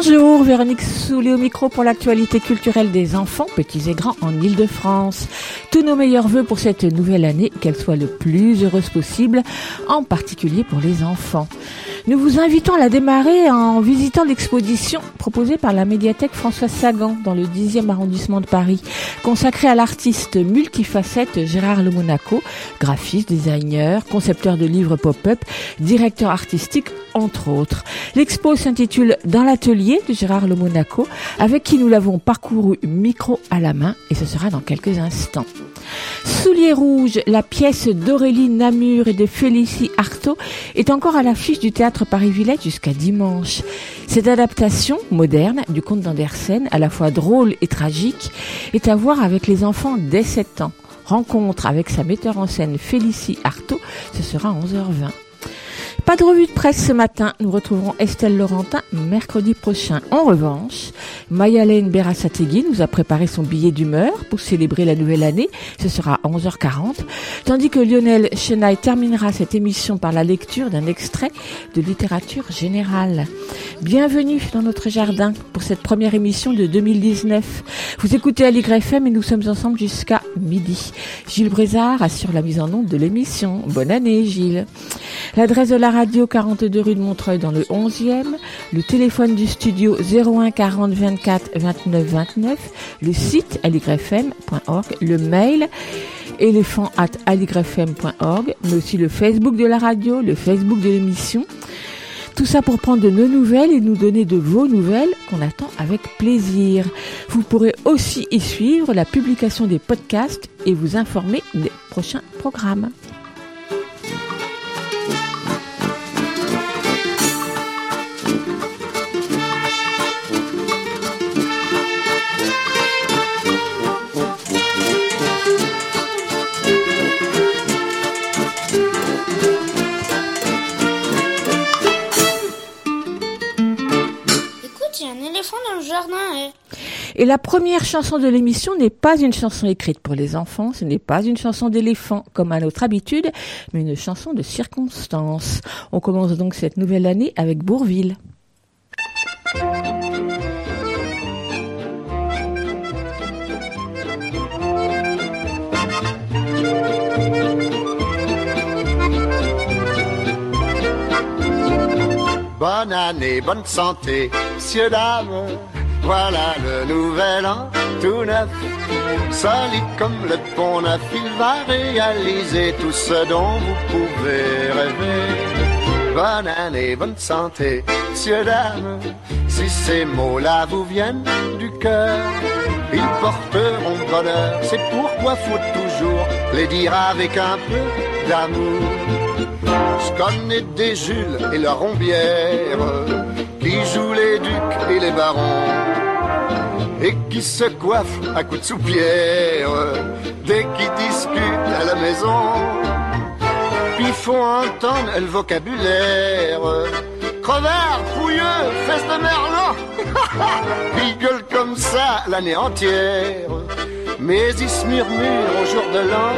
Bonjour, Véronique Soulet au micro pour l'actualité culturelle des enfants, petits et grands, en Ile-de-France. Tous nos meilleurs voeux pour cette nouvelle année, qu'elle soit le plus heureuse possible, en particulier pour les enfants. Nous vous invitons à la démarrer en visitant l'exposition proposée par la médiathèque François Sagan dans le 10e arrondissement de Paris, consacrée à l'artiste multifacette Gérard Le Monaco, graphiste, designer, concepteur de livres pop-up, directeur artistique, entre autres. L'expo s'intitule Dans l'atelier de Gérard Le Monaco, avec qui nous l'avons parcouru micro à la main, et ce sera dans quelques instants. Souliers rouges, la pièce d'Aurélie Namur et de Félicie Artaud est encore à l'affiche du théâtre Paris-Villette jusqu'à dimanche. Cette adaptation moderne du conte d'Andersen, à la fois drôle et tragique, est à voir avec les enfants dès 7 ans. Rencontre avec sa metteur en scène Félicie Artaud, ce sera à 11h20. Pas de revue de presse ce matin. Nous retrouverons Estelle Laurentin mercredi prochain. En revanche, Mayalène Berasategui nous a préparé son billet d'humeur pour célébrer la nouvelle année. Ce sera à 11h40. Tandis que Lionel Chenaille terminera cette émission par la lecture d'un extrait de littérature générale. Bienvenue dans notre jardin pour cette première émission de 2019. Vous écoutez à l'YFM et nous sommes ensemble jusqu'à midi. Gilles Brézard assure la mise en onde de l'émission. Bonne année Gilles. L'adresse de radio 42 rue de Montreuil dans le 11e, le téléphone du studio 01 40 24 29 29, le site aligrefm.org, le mail éléphant at aligrefm.org, mais aussi le Facebook de la radio, le Facebook de l'émission. Tout ça pour prendre de nos nouvelles et nous donner de vos nouvelles qu'on attend avec plaisir. Vous pourrez aussi y suivre la publication des podcasts et vous informer des prochains programmes. Et la première chanson de l'émission n'est pas une chanson écrite pour les enfants, ce n'est pas une chanson d'éléphant comme à notre habitude, mais une chanson de circonstance. On commence donc cette nouvelle année avec Bourville. Bonne année, bonne santé, messieurs, dames. Voilà le nouvel an tout neuf, solide comme le pont neuf. Il va réaliser tout ce dont vous pouvez rêver. Bonne année, bonne santé, messieurs, dames. Si ces mots-là vous viennent du cœur, ils porteront bonheur. C'est pourquoi faut toujours les dire avec un peu d'amour. Je connais des Jules et leur Rombière qui jouent les ducs et les barons et qui se coiffent à coups de soupière dès qu'ils discutent à la maison. Puis font entendre le vocabulaire. Crevard, fouilleux, fesse de merlan. ils gueulent comme ça l'année entière. Mais ils se murmurent au jour de l'an.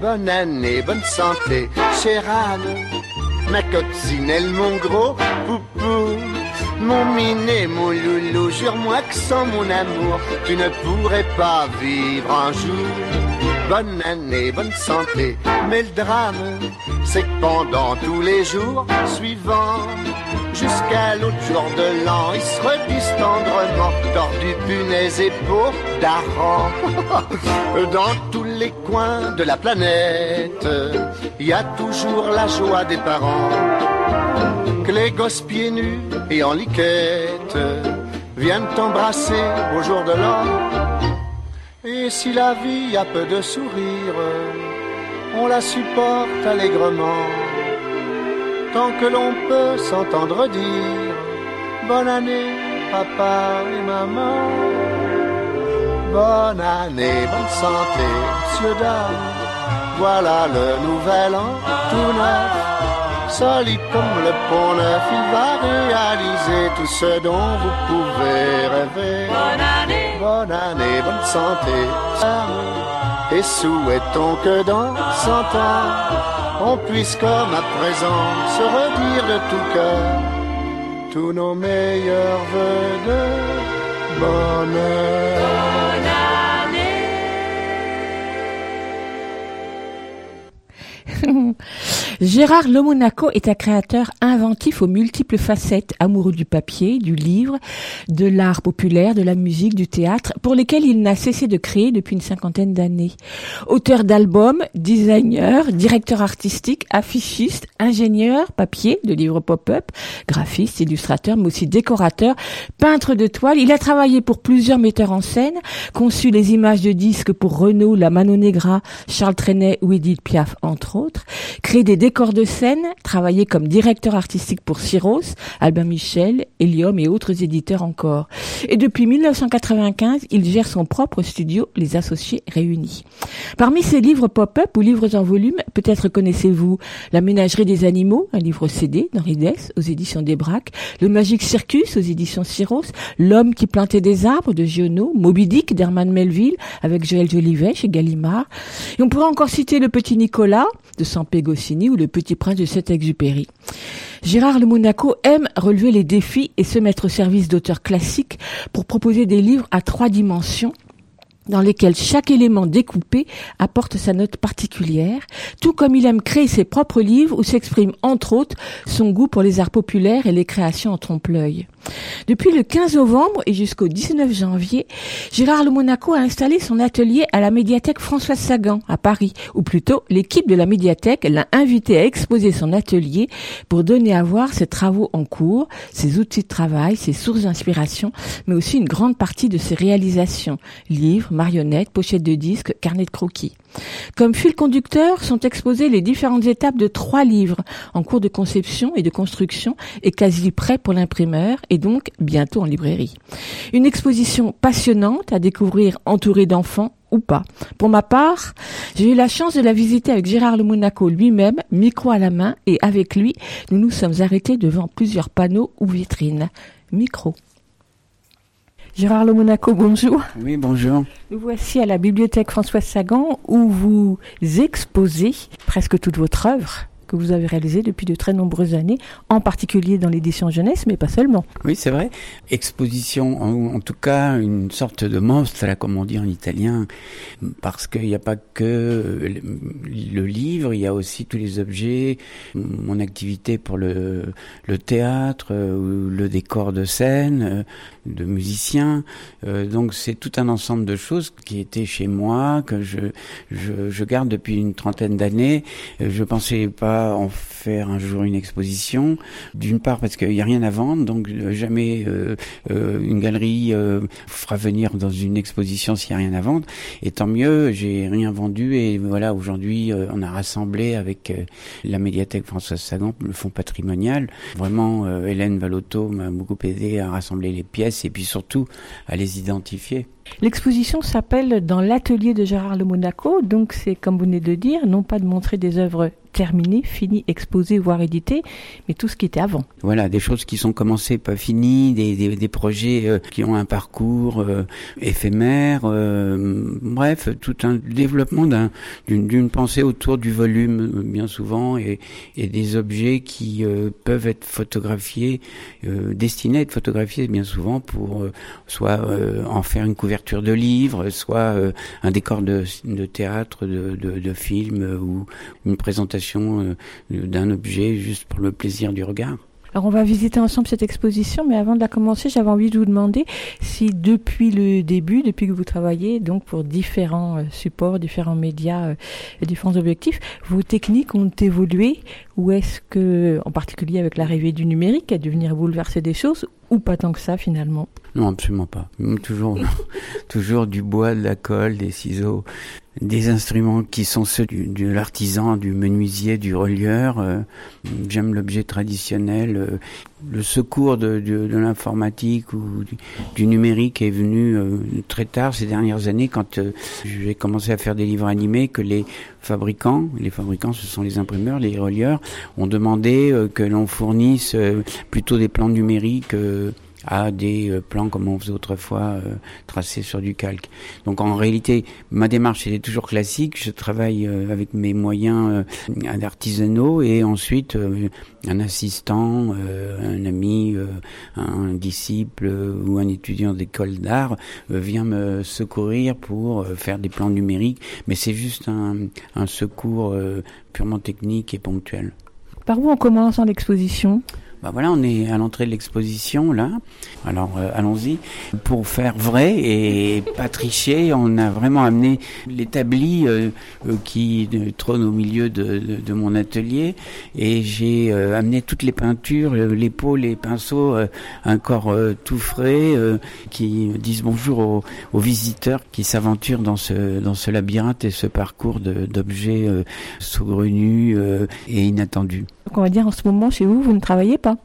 Bonne année, bonne santé, chère. Ma coccinelle, mon gros poupou. Mon minet, mon loulou, jure-moi que sans mon amour, tu ne pourrais pas vivre un jour. Bonne année, bonne santé, mais le drame, c'est pendant tous les jours suivants, jusqu'à l'autre jour de l'an, ils se redisent tendrement, tordu punaise et peau d'arrant. Dans tous les coins de la planète, il y a toujours la joie des parents que les gosses pieds nus et en liquette viennent t'embrasser au jour de l'an. Et si la vie a peu de sourire, on la supporte allègrement. Tant que l'on peut s'entendre dire Bonne année, papa et maman. Bonne année, bonne santé, monsieur, dame. Voilà le nouvel an tout neuf. Solide comme le pont neuf, il va réaliser tout ce dont vous pouvez rêver. Bonne année, Bonne année, bonne santé. Et souhaitons que dans cent ans, on puisse comme à présent se redire de tout cœur tous nos meilleurs voeux de bonheur. Gérard Lomonaco est un créateur inventif aux multiples facettes, amoureux du papier, du livre, de l'art populaire, de la musique, du théâtre, pour lesquels il n'a cessé de créer depuis une cinquantaine d'années. Auteur d'albums, designer, directeur artistique, affichiste, ingénieur, papier, de livres pop-up, graphiste, illustrateur, mais aussi décorateur, peintre de toile. Il a travaillé pour plusieurs metteurs en scène, conçu les images de disques pour Renault, La Mano Negra, Charles Trenet ou Edith Piaf, entre autres, créé des décors de scène, travaillé comme directeur artistique pour Cyros, Albin Michel, Helium et autres éditeurs encore. Et depuis 1995, il gère son propre studio, Les Associés Réunis. Parmi ses livres pop-up ou livres en volume, peut-être connaissez-vous La Ménagerie des Animaux, un livre CD d'Henri Dess aux éditions des Le Magique Circus aux éditions Cyros, L'Homme qui plantait des arbres de Giono, Moby Dick d'Herman Melville avec Joël Jolivet chez Gallimard. Et on pourrait encore citer Le Petit Nicolas de Sampé Goscinny ou Le Petit Prince de Saint-Exupéry. Gérard Le Monaco aime relever les défis et se mettre au service d'auteurs classiques pour proposer des livres à trois dimensions dans lesquels chaque élément découpé apporte sa note particulière, tout comme il aime créer ses propres livres où s'exprime entre autres son goût pour les arts populaires et les créations en trompe-l'œil. Depuis le 15 novembre et jusqu'au 19 janvier, Gérard Le Monaco a installé son atelier à la médiathèque François Sagan à Paris, ou plutôt l'équipe de la médiathèque l'a invité à exposer son atelier pour donner à voir ses travaux en cours, ses outils de travail, ses sources d'inspiration, mais aussi une grande partie de ses réalisations, livres, marionnettes, pochettes de disques, carnets de croquis. Comme fil conducteur sont exposées les différentes étapes de trois livres en cours de conception et de construction et quasi prêts pour l'imprimeur et donc bientôt en librairie. Une exposition passionnante à découvrir entourée d'enfants ou pas. Pour ma part, j'ai eu la chance de la visiter avec Gérard Le Monaco lui-même, micro à la main, et avec lui, nous nous sommes arrêtés devant plusieurs panneaux ou vitrines. Micro. Gérard Le Monaco, bonjour. Oui, bonjour. Nous voici à la bibliothèque François Sagan où vous exposez presque toute votre œuvre que vous avez réalisée depuis de très nombreuses années, en particulier dans l'édition jeunesse, mais pas seulement. Oui, c'est vrai. Exposition, en, en, tout cas, une sorte de monstre, comme on dit en italien, parce qu'il n'y a pas que le livre, il y a aussi tous les objets, mon activité pour le, le théâtre, le décor de scène, de musiciens. donc c'est tout un ensemble de choses qui étaient chez moi, que je, je, je garde depuis une trentaine d'années. Je pensais pas en faire un jour une exposition. D'une part parce qu'il n'y a rien à vendre, donc jamais euh, euh, une galerie euh, fera venir dans une exposition s'il n'y a rien à vendre. Et tant mieux, j'ai rien vendu et voilà, aujourd'hui on a rassemblé avec la médiathèque Françoise Sagan, le fonds patrimonial. Vraiment, Hélène Valotto m'a beaucoup aidé à rassembler les pièces et puis surtout à les identifier. L'exposition s'appelle Dans l'atelier de Gérard Le Monaco, donc c'est comme vous venez de dire, non pas de montrer des œuvres terminées, finies, exposées, voire éditées, mais tout ce qui était avant. Voilà, des choses qui sont commencées, pas finies, des, projets euh, qui ont un parcours euh, éphémère, euh, bref, tout un développement d'une pensée autour du volume, bien souvent, et, et des objets qui peuvent être photographiés, destinés à être photographiés bien souvent pour soit en faire une couverture de livre, soit euh, un décor de, de théâtre, de, de, de, film euh, ou une présentation euh, d'un objet juste pour le plaisir du regard. Alors on va visiter ensemble cette exposition, mais avant de la commencer, j'avais envie de vous demander si depuis le début, depuis que vous travaillez donc pour différents supports, différents médias, et différents objectifs, vos techniques ont évolué ou est-ce que, en particulier avec l'arrivée du numérique, a dû venir bouleverser des choses ou pas tant que ça finalement? Non, absolument pas. Toujours, toujours du bois, de la colle, des ciseaux, des instruments qui sont ceux du, de l'artisan, du menuisier, du relieur. Euh, j'aime l'objet traditionnel. Euh, le secours de, de, de l'informatique ou du, numérique est venu euh, très tard ces dernières années quand j'ai commencé à faire des livres animés que les fabricants, les fabricants ce sont les imprimeurs, les relieurs, ont demandé que l'on fournisse plutôt des plans numériques à des euh, plans comme on faisait autrefois euh, tracés sur du calque. Donc en réalité, ma démarche est toujours classique. Je travaille euh, avec mes moyens artisanaux et ensuite un assistant, un ami, un disciple ou un étudiant d'école d'art vient me secourir pour faire des plans numériques. Mais c'est juste un, un secours purement technique et ponctuel. Par où on commence en exposition? Bah voilà, on est à l'entrée de l'exposition là. Alors euh, allons-y. Pour faire vrai et pas tricher, on a vraiment amené l'établi euh, euh, qui trône au milieu de, mon atelier et j'ai amené toutes les peintures, les pots, les pinceaux, un corps tout frais qui disent bonjour aux, aux visiteurs qui s'aventurent dans ce dans ce labyrinthe et ce parcours d'objets saugrenus et inattendus. Donc on va dire en ce moment chez vous, vous ne travaillez pas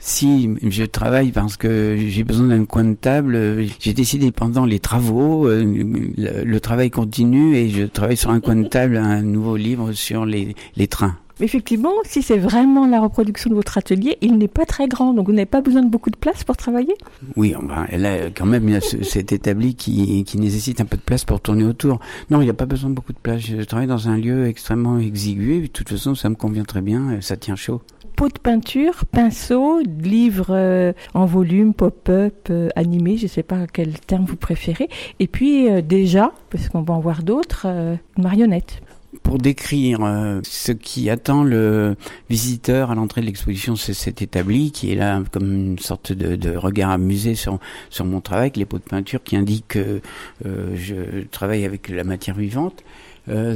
si je travaille parce que j'ai besoin d'un coin de table, j'ai décidé pendant les travaux, euh, le, travail continue et je travaille sur un coin de table un nouveau livre sur les, les trains. Effectivement, si c'est vraiment la reproduction de votre atelier, il n'est pas très grand, donc vous n'avez pas besoin de beaucoup de place pour travailler? Oui, ben, là, quand même, il y a cet établi qui, qui nécessite un peu de place pour tourner autour. Non, il n'y a pas besoin de beaucoup de place. Je travaille dans un lieu extrêmement exigu, de toute façon, ça me convient très bien, ça tient chaud pot de peinture, pinceau, livre euh, en volume, pop-up, euh, animé, je ne sais pas quel terme vous préférez. Et puis euh, déjà, parce qu'on va en voir d'autres, une marionnette. Pour décrire ce qui attend le visiteur à l'entrée de l'exposition, c'est cet établi qui est là comme une sorte de, regard amusé sur, sur mon travail, les pots de peinture qui indiquent que je travaille avec la matière vivante.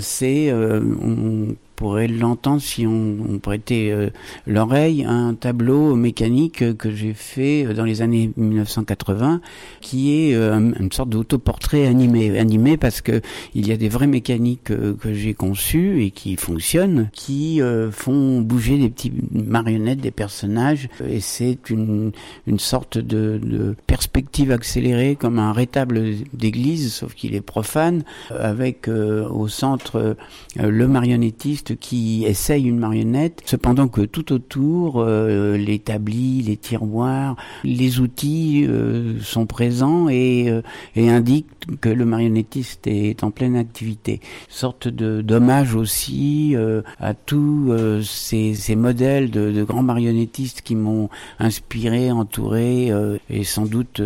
c'est on pourrait l'entendre si on, prêtait euh, l'oreille un tableau mécanique que j'ai fait euh, dans les années 1980, qui est euh, une sorte d'autoportrait animé, animé parce que il y a des vraies mécaniques que j'ai conçues et qui fonctionnent, qui font bouger des petites marionnettes des personnages, et c'est une, une sorte de, de perspective accélérée comme un rétable d'église, sauf qu'il est profane, avec au centre le marionnettiste qui essaye une marionnette, cependant que tout autour, euh, l'établi, les tiroirs, les outils euh, sont présents et, euh, et indiquent que le marionnettiste est en pleine activité. Sorte de dommage aussi à tous ces, modèles de, grands marionnettistes qui m'ont inspiré, entouré et sans doute,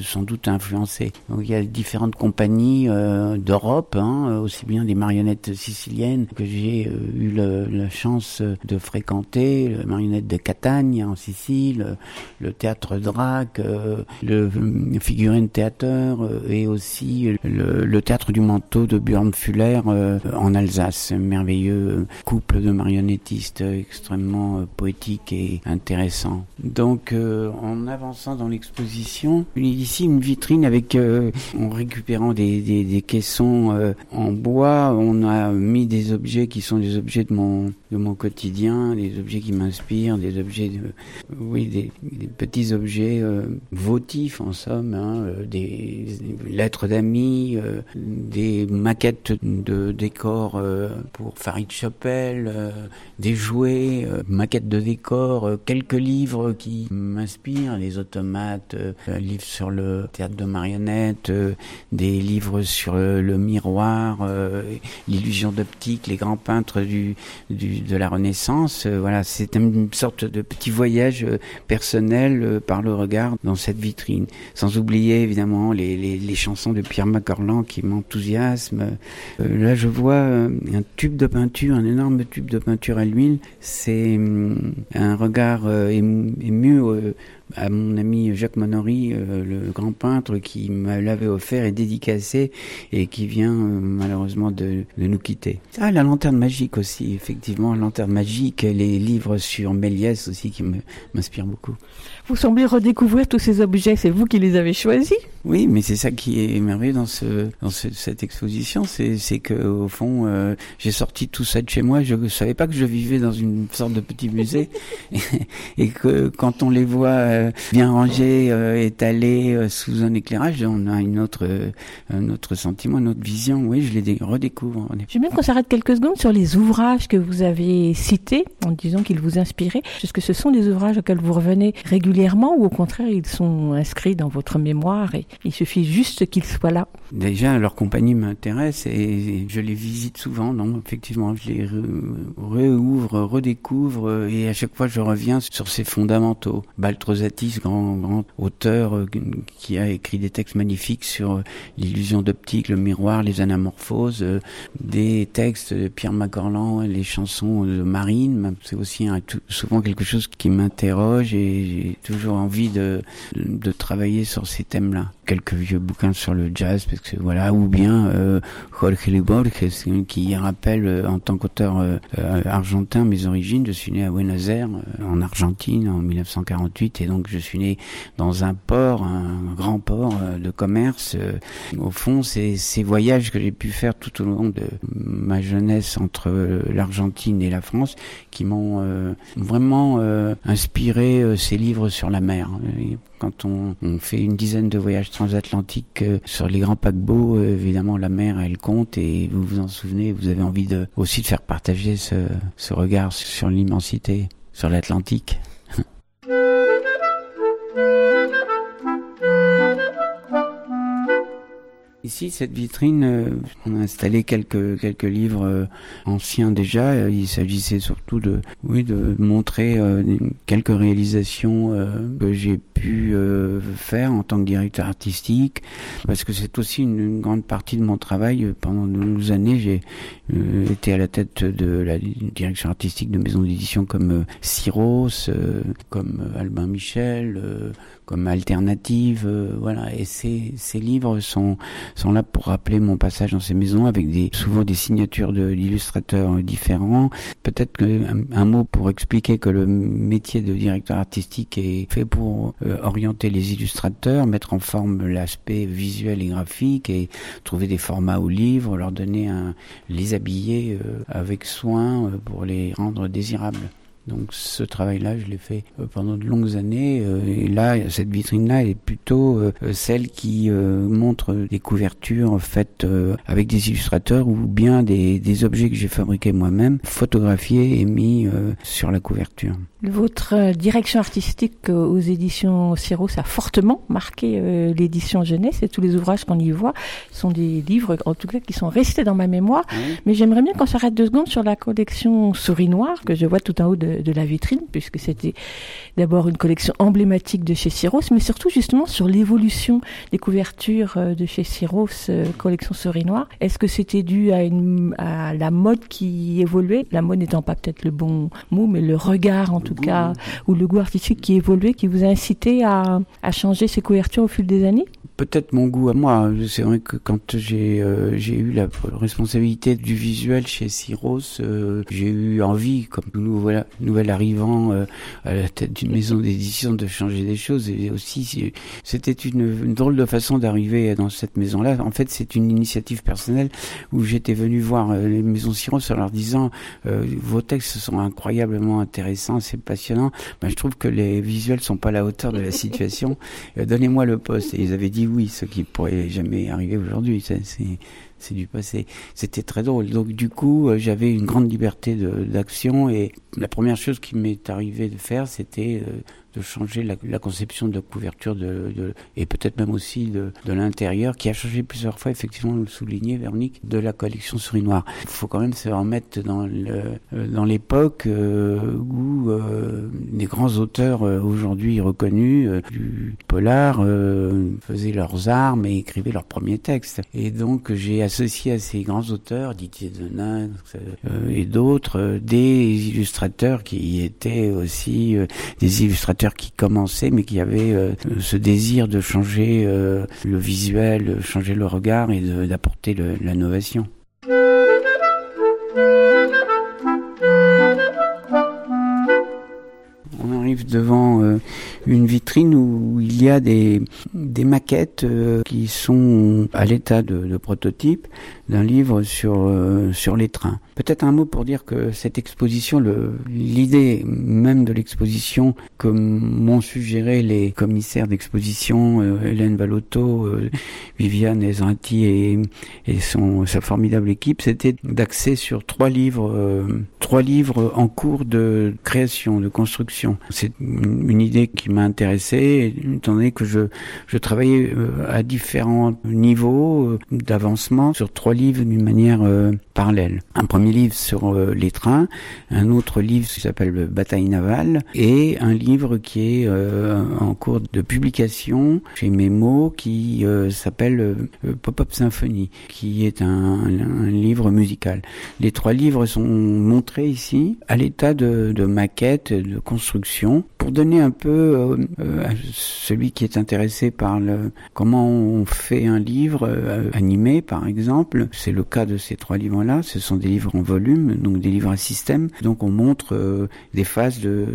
sans doute influencé. Il y a différentes compagnies d'Europe, hein, aussi bien des marionnettes siciliennes que j'ai eu la chance de fréquenter, le marionnette de Catagne en Sicile, le théâtre Drac, euh, le figurine théâtre euh, et aussi le, théâtre du manteau de Björn Fuller euh, en Alsace. Un merveilleux couple de marionnettistes extrêmement poétique et intéressant. Donc en avançant dans l'exposition, ici une vitrine avec en récupérant des, des caissons en bois, on a mis des objets qui sont des objets de mon, de mon quotidien, des objets qui m'inspirent, des objets, de, oui, des, petits objets euh, votifs en somme, hein, euh, des, lettres d'amis, euh, des maquettes de décors pour Farid Chapelle, des jouets, maquettes de décors, quelques livres qui m'inspirent, les automates, un livre sur le théâtre de marionnettes, des livres sur le, miroir, l'illusion d'optique, les grands peintres du, de la Renaissance. Euh, voilà, c'est une sorte de petit voyage euh, personnel euh, par le regard dans cette vitrine. Sans oublier évidemment les, les, les chansons de Pierre Macorlan qui m'enthousiasment. là, je vois un tube de peinture, un énorme tube de peinture à l'huile. C'est hum, un regard ému à mon ami Jacques Monory, euh, le grand peintre qui me l'avait offert et dédicacé et qui vient euh, malheureusement de, de, nous quitter. Ah, la lanterne magique aussi, effectivement, évidemment Lanterne magique, les livres sur Méliès aussi qui m'inspirent beaucoup. Vous semblez redécouvrir tous ces objets, c'est vous qui les avez choisis Oui, mais c'est ça qui est merveilleux dans, ce, dans cette exposition, c'est que au fond, euh, j'ai sorti tout ça de chez moi. Je ne savais pas que je vivais dans une sorte de petit musée et, que quand on les voit euh, bien rangés, euh, étalés sous un éclairage, on a une autre, un autre sentiment, une autre vision. Oui, je les redécouvre. J'aime bien qu'on s'arrête quelques secondes sur les ouvrages que vous avez cités en disant qu'ils vous inspiraient. Est-ce que ce sont des ouvrages auxquels vous revenez régulièrement ou au contraire ils sont inscrits dans votre mémoire et il suffit juste qu'ils soient là Déjà, leur compagnie m'intéresse et je les visite souvent. Non, effectivement, je les réouvre, redécouvre et à chaque fois je reviens sur ces fondamentaux. Baltrosatis, grand, auteur euh, qui a écrit des textes magnifiques sur l'illusion d'optique, le miroir, les anamorphoses, euh, des textes de Pierre Macorlan, les chansons de Marine. C'est aussi souvent quelque chose qui m'interroge et toujours envie de, de, travailler sur ces thèmes-là. Quelques vieux bouquins sur le jazz, parce que voilà, ou bien euh, Jorge Borges, qui rappelle euh, en tant qu'auteur euh, euh, argentin mes origines. Je suis né à Buenos Aires, en Argentine, en 1948, et donc je suis né dans un port, un grand port de commerce. Au fond, c'est ces voyages que j'ai pu faire tout au long de ma jeunesse entre l'Argentine et la France qui m'ont vraiment inspiré ces livres sur la mer. Quand on, fait une dizaine de voyages transatlantiques euh, sur les grands paquebots, euh, évidemment la mer elle compte et vous vous en souvenez, vous avez envie aussi de faire partager ce, regard sur l'immensité, sur l'Atlantique. Ici, cette vitrine, euh, on a installé quelques quelques livres anciens déjà. Il s'agissait surtout de oui de montrer quelques réalisations que j'ai pu faire en tant que directeur artistique, parce que c'est aussi une, grande partie de mon travail. Pendant de longues années, j'ai été à la tête de la direction artistique de maisons d'édition comme Cyros, comme Albin Michel comme alternative, euh, voilà. Et ces, ces livres sont sont là pour rappeler mon passage dans ces maisons avec des souvent des signatures de d'illustrateurs différents. Peut-être un, un, mot pour expliquer que le métier de directeur artistique est fait pour euh, orienter les illustrateurs, mettre en forme l'aspect visuel et graphique et trouver des formats aux livres, leur donner un, les habiller euh, avec soin pour les rendre désirables. Donc ce travail-là, je l'ai fait euh, pendant de longues années. Euh, et là, cette vitrine-là est plutôt euh, celle qui montre des couvertures faites avec des illustrateurs ou bien des, des objets que j'ai fabriqués moi-même, photographiés et mis sur la couverture. Votre direction artistique aux éditions Ciro, ça a fortement marqué l'édition jeunesse et tous les ouvrages qu'on y voit sont des livres, en tout cas, qui sont restés dans ma mémoire. Mais j'aimerais bien qu'on s'arrête deux secondes sur la collection Souris Noire que je vois tout en haut de de, la vitrine, puisque c'était d'abord une collection emblématique de chez Syros, mais surtout justement sur l'évolution des couvertures euh, de chez Syros, euh, collection Souris Noire. Est-ce que c'était dû à, la mode qui évoluait, la mode n'étant pas peut-être le bon mot, mais le regard en tout cas, ou le goût artistique qui évoluait, qui vous a incité à, changer ces couvertures au fil des années? Peut-être mon goût à moi. C'est vrai que quand j'ai euh, eu la responsabilité du visuel chez Cyros, euh, j'ai eu envie, comme nouvel, nouvel arrivant euh, à la tête d'une maison d'édition, de changer des choses. Et aussi, c'était une, drôle de façon d'arriver dans cette maison-là. En fait, c'est une initiative personnelle où j'étais venu voir les maisons Cyros en leur disant vos textes sont incroyablement intéressants, c'est passionnant. Ben, je trouve que les visuels sont pas à la hauteur de la situation. Donnez-moi le poste. Et ils avaient dit oui, ce qui pourrait jamais arriver aujourd'hui. Du passé. C'était très drôle. Donc du coup, euh, j'avais une grande liberté d'action et la première chose qui m'est arrivé de faire, c'était euh, de changer la, la, conception de couverture de, de et peut-être même aussi de, de l'intérieur qui a changé plusieurs fois effectivement le souligner Véronique de la collection souris noire il faut quand même se remettre dans le euh, dans l'époque euh, où euh, des grands auteurs aujourd'hui reconnus du polar faisaient leurs armes et écrivaient leurs premiers textes. Et donc j'ai associé à ces grands auteurs Didier Denain et d'autres des illustrateurs qui étaient aussi des illustrateurs qui commençait, mais qui avait euh, ce désir de changer euh, le visuel, changer le regard et d'apporter l'innovation. Devant euh, une vitrine où il y a des, des maquettes euh, qui sont à l'état de, prototype d'un livre sur euh, sur les trains. Peut-être un mot pour dire que cette exposition, l'idée même de l'exposition que m'ont suggéré les commissaires d'exposition, Hélène Valotto, Viviane Ezranti et, et son, sa formidable équipe, c'était d'axer sur trois livres, trois livres en cours de création, de construction. C'est une, idée qui m'a intéressé, étant donné que je, je travaillais à différents niveaux d'avancement sur trois livres d'une manière euh, parallèle. Un premier livre sur euh, les trains, un autre livre qui s'appelle Bataille navale et un livre qui est euh, en cours de publication chez Memo qui s'appelle Pop-up Symphony, qui est un, livre musical. Les trois livres sont montrés ici à l'état de maquette, de construction, pour donner un peu à celui qui est intéressé par le comment on fait un livre animé par exemple c'est le cas de ces trois livres-là. Ce sont des livres en volume, donc des livres à système. Donc on montre euh, des phases de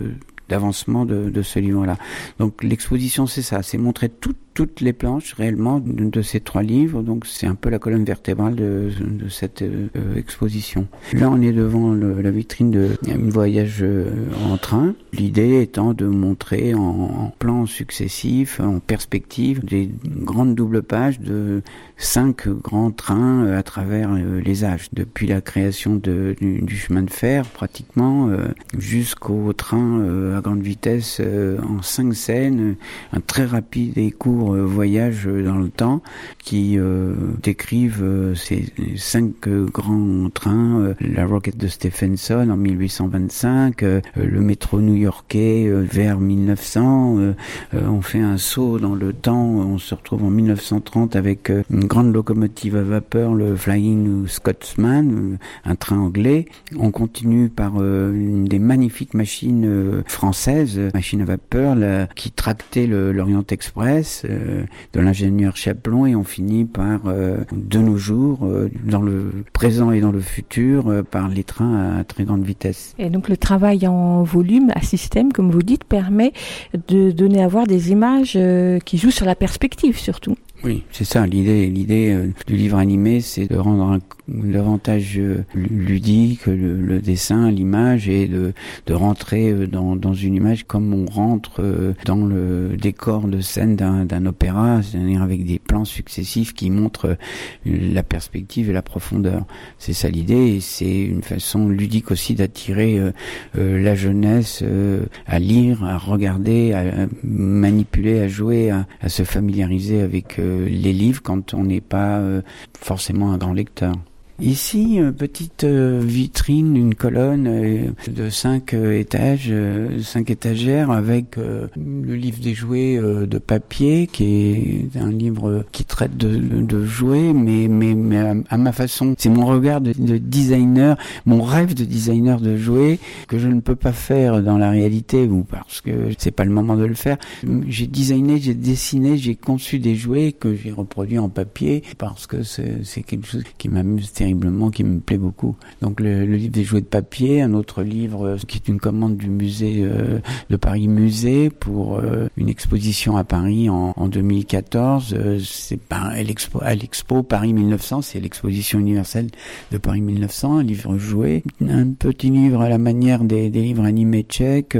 d'avancement de, de, ce livre-là. Donc l'exposition, c'est ça, c'est montrer toutes toutes les planches réellement de, ces trois livres. Donc c'est un peu la colonne vertébrale de, cette euh, exposition. Là, on est devant la vitrine de un voyage euh, en train. L'idée étant de montrer en, en plans successifs, en perspective, des grandes doubles pages de cinq grands trains euh, à travers les âges, depuis la création du, chemin de fer pratiquement jusqu'au train à grande vitesse en cinq scènes, un très rapide et court voyage dans le temps qui euh, décrivent euh, ces cinq grands trains, la Rocket de Stephenson en 1825, le métro new-yorkais vers 1900. on fait un saut dans le temps, on se retrouve en 1930 avec une grande locomotive à vapeur, le Flying Scotsman, un train anglais. On continue par une des magnifiques machines françaises, machine à vapeur, qui tractait l'Orient Express, euh, de l'ingénieur Chaplon et on finit par, euh, de nos jours, euh, dans le présent et dans le futur, par les trains à très grande vitesse. Et donc le travail en volume, à système, comme vous dites, permet de donner à voir des images qui jouent sur la perspective surtout. Oui, c'est ça l'idée. L'idée euh, du livre animé, c'est de rendre un, davantage euh, ludique le, le dessin, l'image, et de, de rentrer euh, dans, dans, une image comme on rentre dans le décor de scène d'un opéra, c'est-à-dire avec des plans successifs qui montrent la perspective et la profondeur. C'est ça l'idée, et c'est une façon ludique aussi d'attirer la jeunesse à lire, à regarder, à, manipuler, à jouer, à, à se familiariser avec les livres quand on n'est pas euh, forcément un grand lecteur. Ici, petite euh, vitrine, une colonne euh, de cinq euh, étages, cinq étagères avec le livre des jouets de papier, qui est un livre qui traite de, jouets, mais, à, ma façon. C'est mon regard de, de, designer, mon rêve de designer de jouets que je ne peux pas faire dans la réalité ou parce que c'est pas le moment de le faire. J'ai designé, j'ai dessiné, j'ai conçu des jouets que j'ai reproduits en papier parce que c'est quelque chose qui m'amuse terriblement qui me plaît beaucoup. Donc le, livre des jouets de papier, un autre livre euh, qui est une commande du musée euh, de Paris Musée pour euh, une exposition à Paris en, en 2014. c'est à l'expo, Paris 1900, c'est l'exposition universelle de Paris 1900, un livre joué, un petit livre à la manière des, livres animés tchèques,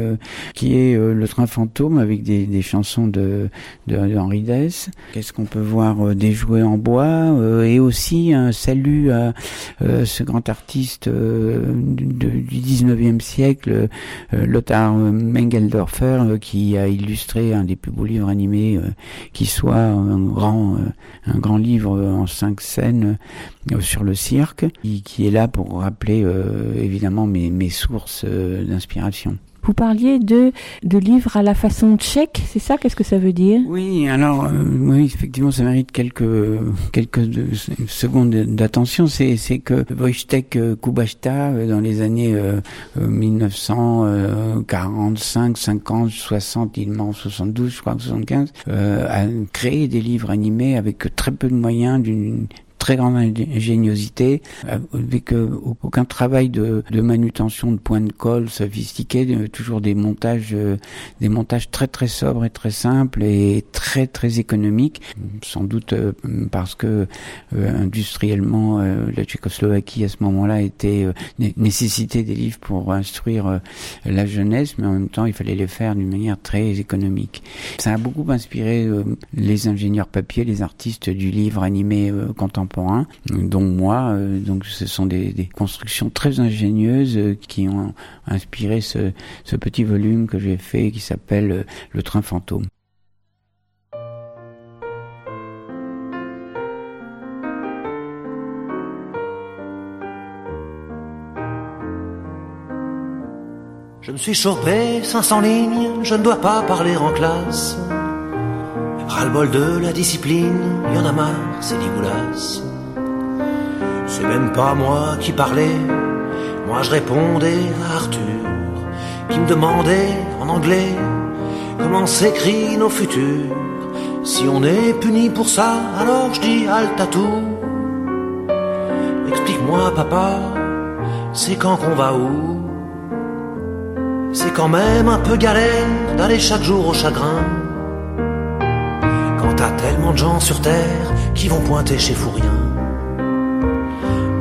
qui est Le Train fantôme avec des, des chansons de, de, Henri Dess. Qu'est-ce qu'on peut voir Des jouets en bois et aussi un salut à, euh, ce grand artiste euh, du 19e siècle, euh, Lothar Mengeldorfer, qui a illustré un des plus beaux livres animés qui soit un grand, un grand livre en cinq scènes sur le cirque, qui, qui, est là pour rappeler évidemment mes, mes sources d'inspiration. Vous parliez de, de livres à la façon tchèque, c'est ça Qu'est-ce que ça veut dire? Oui, alors, euh, oui, effectivement, ça mérite quelques, quelques secondes d'attention. C'est, que Wojtek Kubashta, euh, dans les années euh, 1945, 50, 60, il ment 72, je crois, 75, euh, a créé des livres animés avec très peu de moyens, d'une très grande ingéniosité, avec aucun travail de, de, manutention de points de colle sophistiqué, toujours des montages, des montages très très sobres et très simples et très très économiques, sans doute parce que industriellement la Tchécoslovaquie à ce moment-là était nécessité des livres pour instruire la jeunesse, mais en même temps il fallait les faire d'une manière très économique. Ça a beaucoup inspiré euh, les ingénieurs papier, les artistes du livre animé euh, dont moi. Euh, donc ce sont des, constructions très ingénieuses qui ont inspiré ce, petit volume que j'ai fait qui s'appelle Le train fantôme. Je me suis chopé 500 lignes, je ne dois pas parler en classe. Ras-le-bol de la discipline, y en a marre, c'est dégueulasse. C'est même pas moi qui parlais, moi je répondais à Arthur, qui me demandait en anglais comment s'écrit nos futurs. Si on est puni pour ça, alors je dis tout. Explique-moi, papa, c'est quand qu'on va où? C'est quand même un peu galère d'aller chaque jour au chagrin. T'as tellement de gens sur terre qui vont pointer chez Fourien.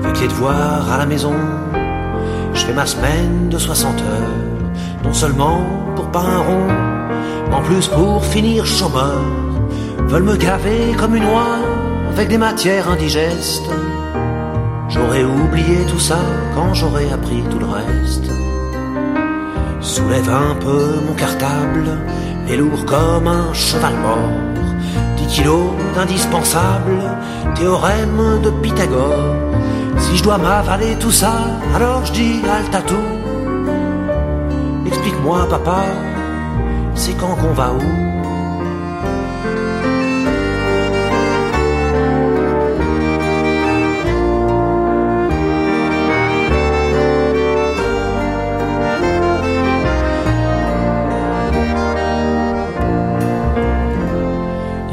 Avec les devoirs à la maison, je fais ma semaine de 60 heures. Non seulement pour pas un rond, en plus pour finir chômeur. Veulent me gaver comme une oie avec des matières indigestes. J'aurais oublié tout ça quand j'aurais appris tout le reste. Soulève un peu mon cartable, est lourd comme un cheval mort. 10 kilos d'indispensable, théorème de Pythagore. Si je dois m'avaler tout ça, alors je dis tout. Explique-moi, papa, c'est quand qu'on va où?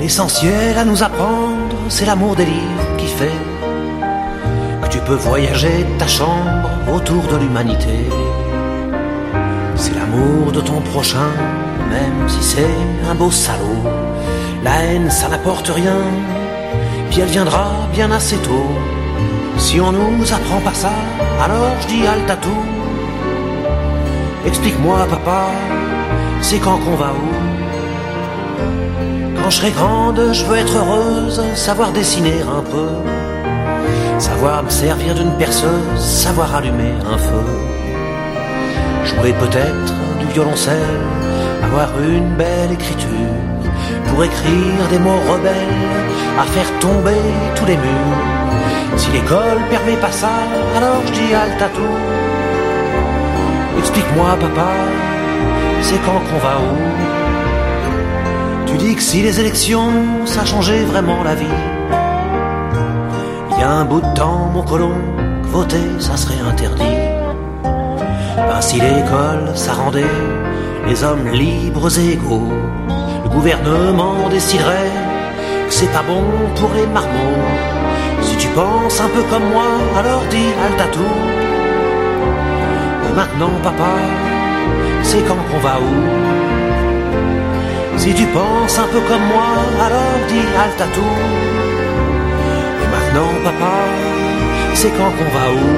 L'essentiel à nous apprendre, c'est l'amour des livres qui fait que tu peux voyager ta chambre autour de l'humanité. C'est l'amour de ton prochain, même si c'est un beau salaud. La haine, ça n'apporte rien, puis elle viendra bien assez tôt. Si on nous apprend pas ça, alors je dis tout. Explique-moi, papa, c'est quand qu'on va où? Quand je serai grande, je veux être heureuse, savoir dessiner un peu, savoir me servir d'une perceuse, savoir allumer un feu, jouer peut-être du violoncelle, avoir une belle écriture, pour écrire des mots rebelles, à faire tomber tous les murs. Si l'école permet pas ça, alors je dis tout. Explique-moi, papa, c'est quand qu'on va où? Tu dis que si les élections, ça changeait vraiment la vie. Il y a un bout de temps, mon colon, que voter, ça serait interdit. Ben, si l'école, ça rendait les hommes libres et égaux, le gouvernement déciderait que c'est pas bon pour les marmots. Si tu penses un peu comme moi, alors dis tout. Et maintenant, papa, c'est quand qu'on va où? Si tu penses un peu comme moi, alors dis tout. Et maintenant, papa, c'est quand qu'on va où?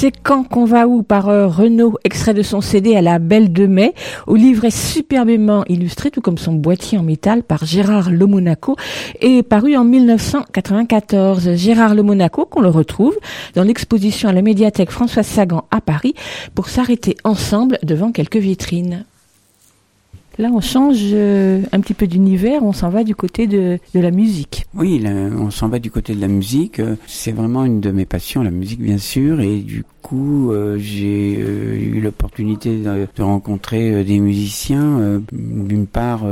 C'est quand qu'on va où par euh, Renault, extrait de son CD à la Belle de Mai, au livret superbement illustré, tout comme son boîtier en métal par Gérard Le Monaco, et paru en 1994. Gérard Le Monaco, qu'on le retrouve dans l'exposition à la médiathèque François Sagan à Paris, pour s'arrêter ensemble devant quelques vitrines. Là, on change euh, un petit peu d'univers, on s'en va du côté de, de la musique. Oui, on s'en va du côté de la musique. C'est vraiment une de mes passions, la musique bien sûr, et du euh, j'ai euh, eu l'opportunité de, de rencontrer euh, des musiciens. D'une part,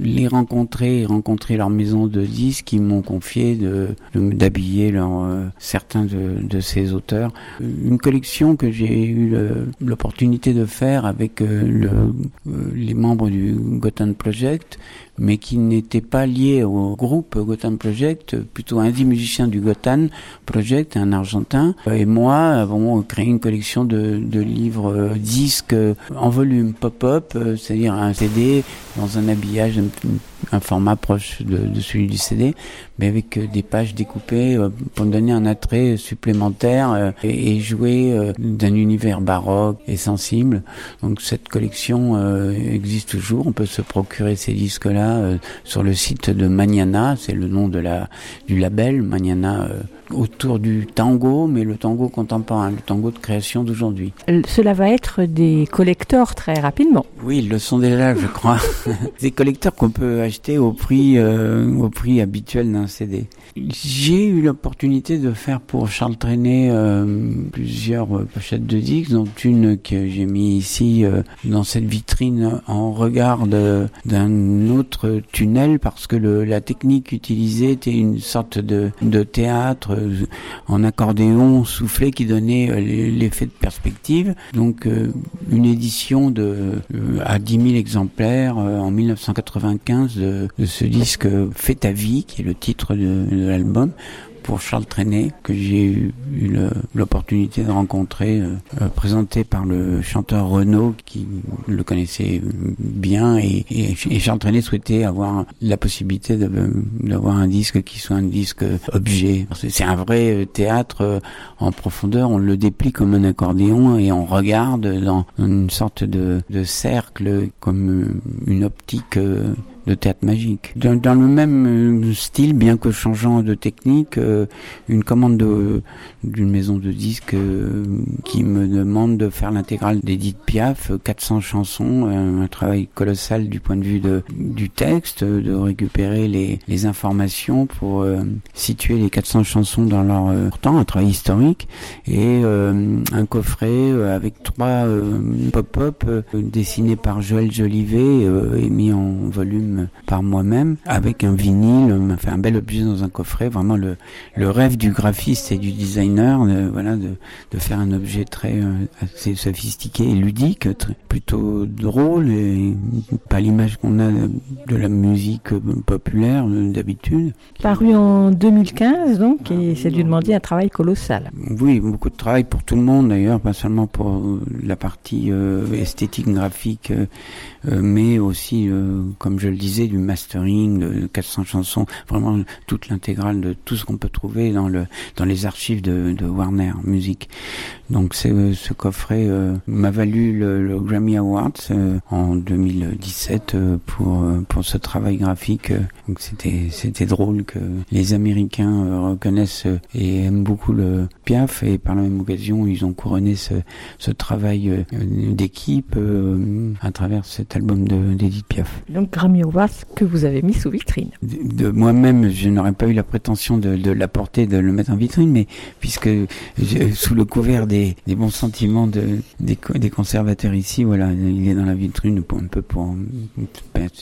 les rencontrer, et rencontrer leur maison de disques qui m'ont confié de de- d'habiller leur, euh, certains de, de ces auteurs. Une collection que j'ai eu l'opportunité de faire avec le, les membres du Gotham Project, mais qui n'étaient pas liés au groupe Gotham Project, plutôt un des musiciens du Gotham Project, un Argentin, et moi avons créé une collection de, de livres euh, disques en volume pop-up, euh, c'est-à-dire un CD dans un habillage, un format proche de, de celui du CD, mais avec euh, des pages découpées euh, pour donner un attrait supplémentaire euh, et, et jouer d'un univers baroque et sensible. Donc cette collection existe toujours. On peut se procurer ces disques-là sur le site de Magnana, c'est le nom de la du label Magnana euh, autour du tango, mais le tango contemporain, le tango de création d'aujourd'hui. Cela va être des collecteurs très rapidement. Oui, ils le sont déjà, je crois. Des collecteurs qu'on peut acheter au prix, euh, au prix habituel d'un CD. J'ai eu l'opportunité de faire pour Charles Trenet euh, plusieurs pochettes de disques, dont une que j'ai mis ici euh, dans cette vitrine en regard d'un autre tunnel parce que le, la technique utilisée était une sorte de, de théâtre en accordéon soufflé qui donnait euh, l'effet de perspective. Donc euh, une édition de euh, à 10 000 exemplaires euh, en 1995 de, de ce disque Fais ta vie, qui est le titre de l'album pour Charles Trenet que j'ai eu, l'opportunité de rencontrer, euh, euh, présenté par le chanteur Renaud qui le connaissait bien et, Charles Trenet souhaitait avoir la possibilité d'avoir un disque qui soit un disque objet. C'est un vrai euh, théâtre euh, en profondeur, on le déplie comme un accordéon et on regarde dans une sorte de, cercle comme euh, une optique euh, de théâtre magique. Dans, le même euh, style, bien que changeant de technique, euh, une commande de- d'une maison de disques euh, qui me demande de faire l'intégrale d'Edith Piaf, euh, 400 chansons, euh, un travail colossal du point de vue de, du texte, euh, de récupérer les, les informations pour euh, situer les 400 chansons dans leur euh, temps, un travail historique, et euh, un coffret euh, avec trois euh, pop-up euh, dessinés par Joël Jolivet euh, et mis en volume par moi-même, avec un vinyle, euh, enfin un bel objet dans un coffret, vraiment le, le rêve du graphiste et du designer, de, voilà, de, de faire un objet très euh, assez sophistiqué et ludique, très- plutôt drôle et pas l'image qu'on a de la musique euh, populaire euh, d'habitude. Paru en 2015, donc, et c'est lui demander un travail colossal. Oui, beaucoup de travail pour tout le monde d'ailleurs, pas seulement pour la partie euh, esthétique graphique, euh, mais aussi, euh, comme je le disais, du mastering de 400 chansons, vraiment toute l'intégrale de tout ce qu'on peut trouver dans le dans les archives de, de Warner Music. Donc euh, ce coffret euh, m'a valu le, le Grammy Awards euh, en 2017 euh, pour euh, pour ce travail graphique. Donc c'était c'était drôle que les Américains reconnaissent et aiment beaucoup le Piaf et par la même occasion ils ont couronné ce ce travail euh, d'équipe euh, à travers cet album de d'Edith Piaf. Donc, Grammy Awards que vous avez mis sous vitrine. De, de moi-même, je n'aurais pas eu la prétention de, de l'apporter, de le mettre en vitrine, mais puisque sous le couvert des, des bons sentiments de, des, co- des conservateurs ici, voilà, il est dans la vitrine un peu pour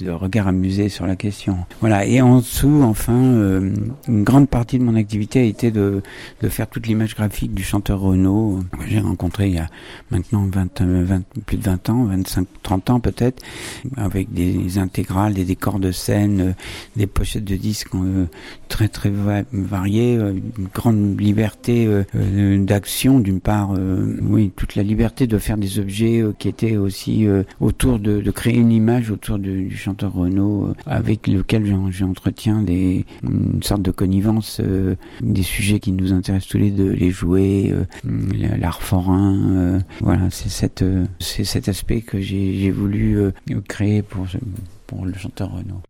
de regard amusé sur la question. Voilà, et en dessous, enfin, euh, une grande partie de mon activité a été de, faire toute l'image graphique du chanteur Renaud, que j'ai rencontré il y a maintenant 20, euh, 20 plus de 20 ans, 25, 30 ans peut-être, avec des intégrales, des décors de scène, euh, des pochettes de disques très très va- variées, une grande liberté d'action d'une part, euh, oui, toute la liberté de faire des objets euh, qui étaient aussi euh, autour de, créer une image autour du chanteur Renaud, avec lequel j'en- j'entretiens une sorte de connivence, des sujets qui nous intéressent tous les deux, les jouets, l'art forain, voilà, c'est cette c'est cet aspect que j'ai voulu créer pour pour le chanteur Renaud.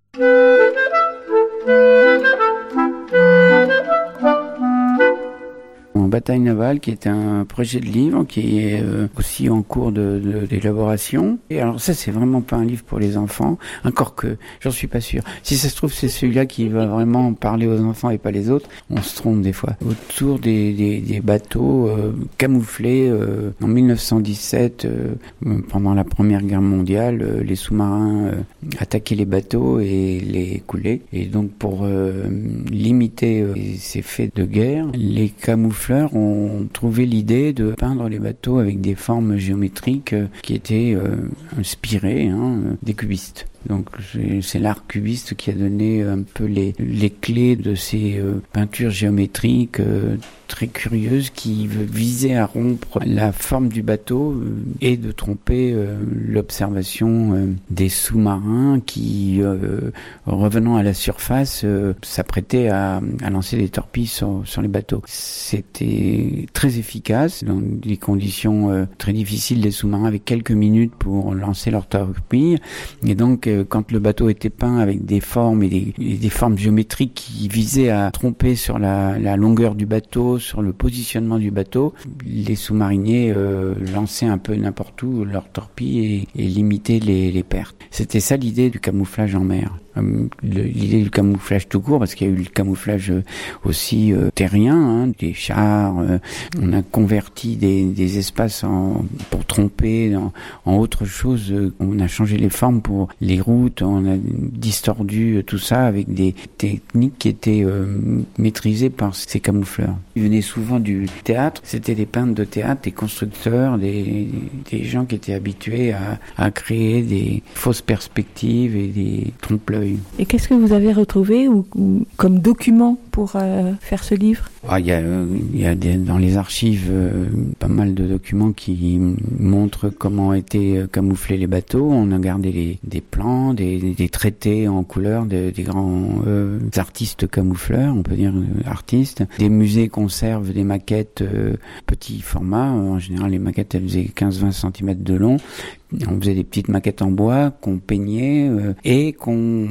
En bataille navale, qui est un projet de livre qui est euh, aussi en cours de d'élaboration. Et alors ça, c'est vraiment pas un livre pour les enfants, encore que j'en suis pas sûr. Si ça se trouve, c'est celui-là qui va vraiment parler aux enfants et pas les autres. On se trompe des fois. Autour des, des, des bateaux euh, camouflés euh, en 1917, pendant la Première Guerre mondiale, les sous-marins attaquaient les bateaux et les coulaient. Et donc pour limiter ces faits de guerre, les camoufleurs ont trouvé l'idée de peindre les bateaux avec des formes géométriques euh, qui étaient euh, inspirées hein, des cubistes. Donc c'est l'art cubiste qui a donné un peu les, les clés de ces euh, peintures géométriques euh, très curieuses qui visaient à rompre la forme du bateau euh, et de tromper l'observation des sous-marins qui, revenant à la surface, s'apprêtaient à, à, lancer des torpilles sur, sur les bateaux. C'était très efficace dans des conditions très difficiles des sous-marins avec quelques minutes pour lancer leurs torpilles et donc quand le bateau était peint avec des formes et des, formes géométriques qui visaient à tromper sur la, longueur du bateau, sur le positionnement du bateau, les sous-mariniers euh, lançaient un peu n'importe où leurs torpilles et, limitaient les pertes. C'était ça l'idée du camouflage en mer. Euh, l'idée du camouflage tout court, parce qu'il y a eu le camouflage euh, aussi euh, terrien, hein, des chars. on a converti des, espaces en, pour tromper en, autre chose. on a changé les formes pour les routes. On a distordu tout ça avec des techniques qui étaient maîtrisées par ces camoufleurs. Ils venaient souvent du théâtre. C'était des peintres de théâtre, des constructeurs, des, des gens qui étaient habitués à, à créer des fausses perspectives et des et qu'est-ce que vous avez retrouvé ou, comme document pour euh, faire ce livre? Ah, Il y a, dans les archives euh, pas mal de documents qui montrent comment étaient euh, camouflés les bateaux. On a gardé des plans, des, traités en couleur des grands artistes camoufleurs, on peut dire artistes. Des musées conservent des maquettes petit format. En général, les maquettes, elles faisaient 15-20 cm de long on faisait des petites maquettes en bois qu'on peignait euh, et qu'on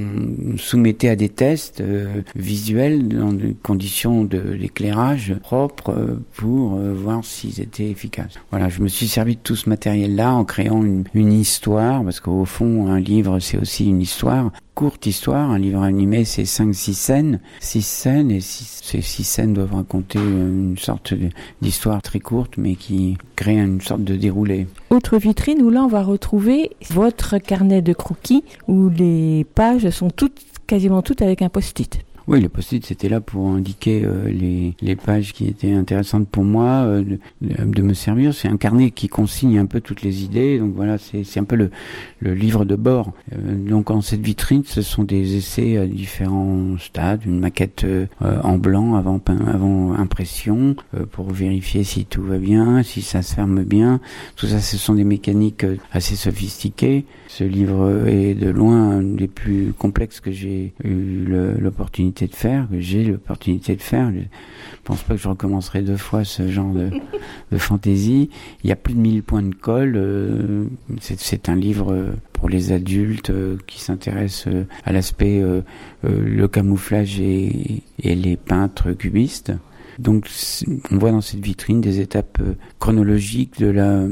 soumettait à des tests euh, visuels des conditions de l'éclairage propre euh, pour voir s'ils étaient efficaces. Voilà, je me suis servi de tout ce matériel-là en créant une, histoire, parce qu'au fond, un livre, c'est aussi une histoire courte histoire. Un livre animé, c'est 5-6 scènes. 6 scènes, et ces 6 scènes doivent raconter une sorte d'histoire très courte, mais qui crée une sorte de déroulé. Autre vitrine où là, on va retrouver votre carnet de croquis, où les pages sont toutes, quasiment toutes avec un post-it. Oui, le post-it, c'était là pour indiquer euh, les, les, pages qui étaient intéressantes pour moi euh, de, de, me servir. C'est un carnet qui consigne un peu toutes les idées. Donc voilà, c'est un peu le, le, livre de bord. Euh, donc en cette vitrine, ce sont des essais à différents stades. Une maquette en blanc avant, avant impression pour vérifier si tout va bien, si ça se ferme bien. Tout ça, ce sont des mécaniques assez sophistiquées. Ce livre est de loin un des plus complexes que j'ai eu l'opportunité de faire, que j'ai l'opportunité de faire. Je pense pas que je recommencerai deux fois ce genre de, de fantaisie. Il y a plus de 1000 points de colle. Euh, c'est un livre pour les adultes euh, qui s'intéressent euh, à l'aspect le camouflage et, et les peintres cubistes. Donc on voit dans cette vitrine des étapes chronologiques de la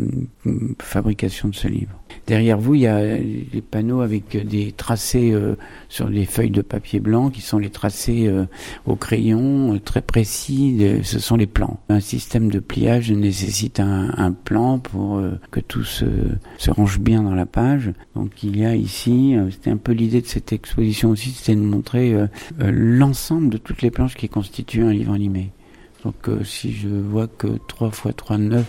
fabrication de ce livre. Derrière vous, il y a des panneaux avec des tracés euh, sur des feuilles de papier blanc qui sont les tracés euh, au crayon euh, très précis. ce sont les plans. Un système de pliage nécessite un, un plan pour que tout se, se, range bien dans la page. Donc il y a ici, c'était un peu l'idée de cette exposition aussi, c'était de montrer l'ensemble de toutes les planches qui constituent un livre animé. Donc si je vois que 3 x 3, 9,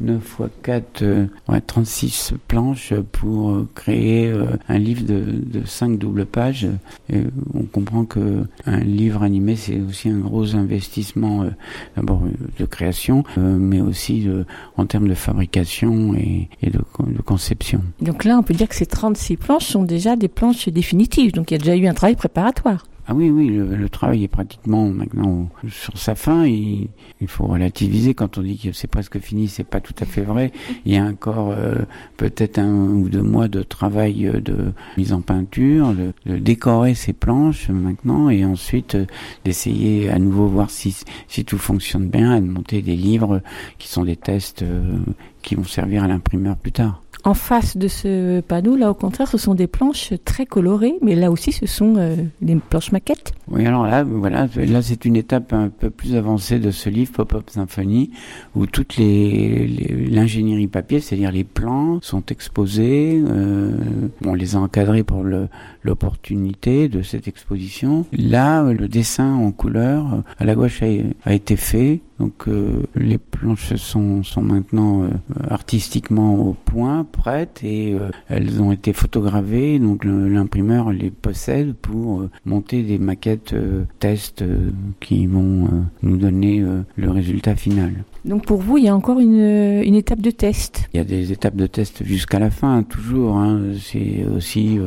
9 x 4, ouais, 36 planches pour euh, créer euh, un livre de, de 5 doubles pages. On comprend que un livre animé, c'est aussi un gros investissement euh, d'abord de création, mais aussi en termes de fabrication et, de, conception. Donc là, on peut dire que ces 36 planches sont déjà des planches définitives. Donc il y a déjà eu un travail préparatoire. Ah oui, oui, le, travail est pratiquement maintenant sur sa fin. Il, il faut relativiser quand on dit que c'est presque fini, c'est pas tout à fait vrai. Il y a encore euh, peut-être un ou deux mois de travail euh, de mise en peinture, de, décorer ces planches maintenant, et ensuite euh, d'essayer à nouveau voir si, si tout fonctionne bien, et de monter des livres qui sont des tests qui vont servir à l'imprimeur plus tard. En face de ce panneau, là, au contraire, ce sont des planches très colorées, mais là aussi, ce sont euh, des planches maquettes. Oui, alors là, voilà, là, c'est une étape un peu plus avancée de ce livre Pop-Up Symphony, où toute les, l'ingénierie papier, c'est-à-dire les plans, sont exposés. Euh, on les a encadrés pour le, l'opportunité de cette exposition. Là, le dessin en couleur à la gauche a été fait donc euh, les planches sont, sont maintenant euh, artistiquement au point, prêtes, et euh, elles ont été photogravées. Donc l'imprimeur les possède pour monter des maquettes tests qui vont nous donner le résultat final. Donc pour vous, il y a encore une, étape de test Il y a des étapes de test jusqu'à la fin, toujours. Hein. C'est aussi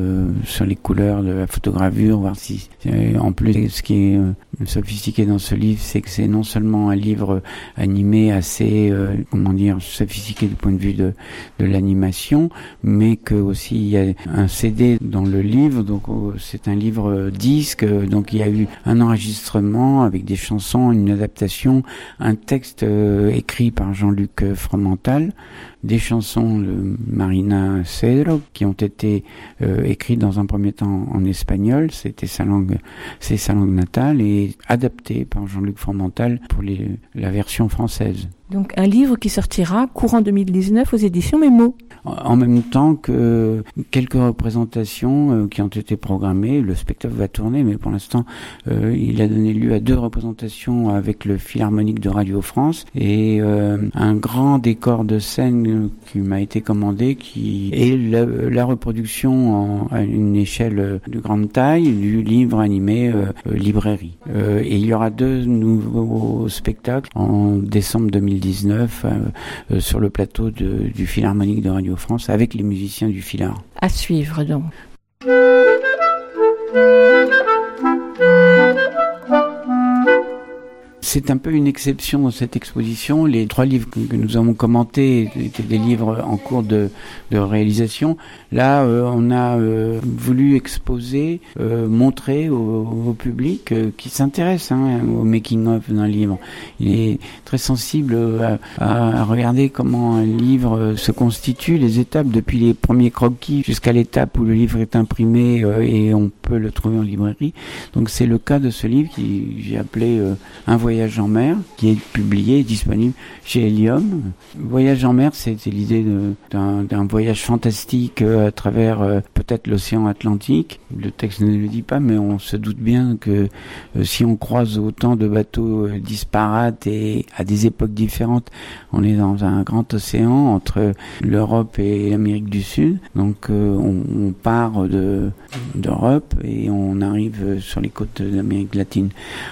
sur les couleurs de la photogravure, voir si... en plus, ce qui est sophistiqué dans ce livre, c'est que c'est non seulement un livre animé assez, euh, comment dire, sophistiqué du point de vue de, l'animation, mais que aussi il y a un CD dans le livre, donc oh, c'est un livre disque, donc il y a eu un enregistrement avec des chansons, une adaptation, un texte euh, écrit par Jean-Luc Fromental, des chansons de Marina Cedro qui ont été euh, écrites dans un premier temps en espagnol, c'était sa langue, c'est sa langue natale et adaptées par Jean-Luc Fromental pour les, la version française. Donc un livre qui sortira courant 2019 aux éditions Mémo en même temps que quelques représentations euh, qui ont été programmées. Le spectacle va tourner, mais pour l'instant, euh, il a donné lieu à deux représentations avec le Philharmonique de Radio France et euh, un grand décor de scène qui m'a été commandé, qui est la, reproduction à une échelle de grande taille du livre animé Librairie. et il y aura deux nouveaux spectacles en décembre 2019 sur le plateau du Philharmonique de Radio France avec les musiciens du Filard. À suivre donc. C'est un peu une exception dans cette exposition. Les trois livres que, nous avons commentés étaient des livres en cours de, réalisation. Là, euh, on a euh, voulu exposer, euh, montrer au, public qui s'intéresse hein, au making-of d'un livre. Il est très sensible à, regarder comment un livre se constitue, les étapes depuis les premiers croquis jusqu'à l'étape où le livre est imprimé et on peut le trouver en librairie. Donc c'est le cas de ce livre qui j'ai appelé Un voyage Voyage en mer, qui est publié, disponible chez Helium. Voyage en mer, c'est l'idée d'un voyage fantastique euh, à travers euh, peut-être l'océan Atlantique. Le texte ne le dit pas, mais on se doute bien que euh, si on croise autant de bateaux disparates et à des époques différentes, on est dans un grand océan entre l'Europe et l'Amérique du Sud. Donc on, on, part d'Europe et on arrive sur les côtes de l'Amérique latine.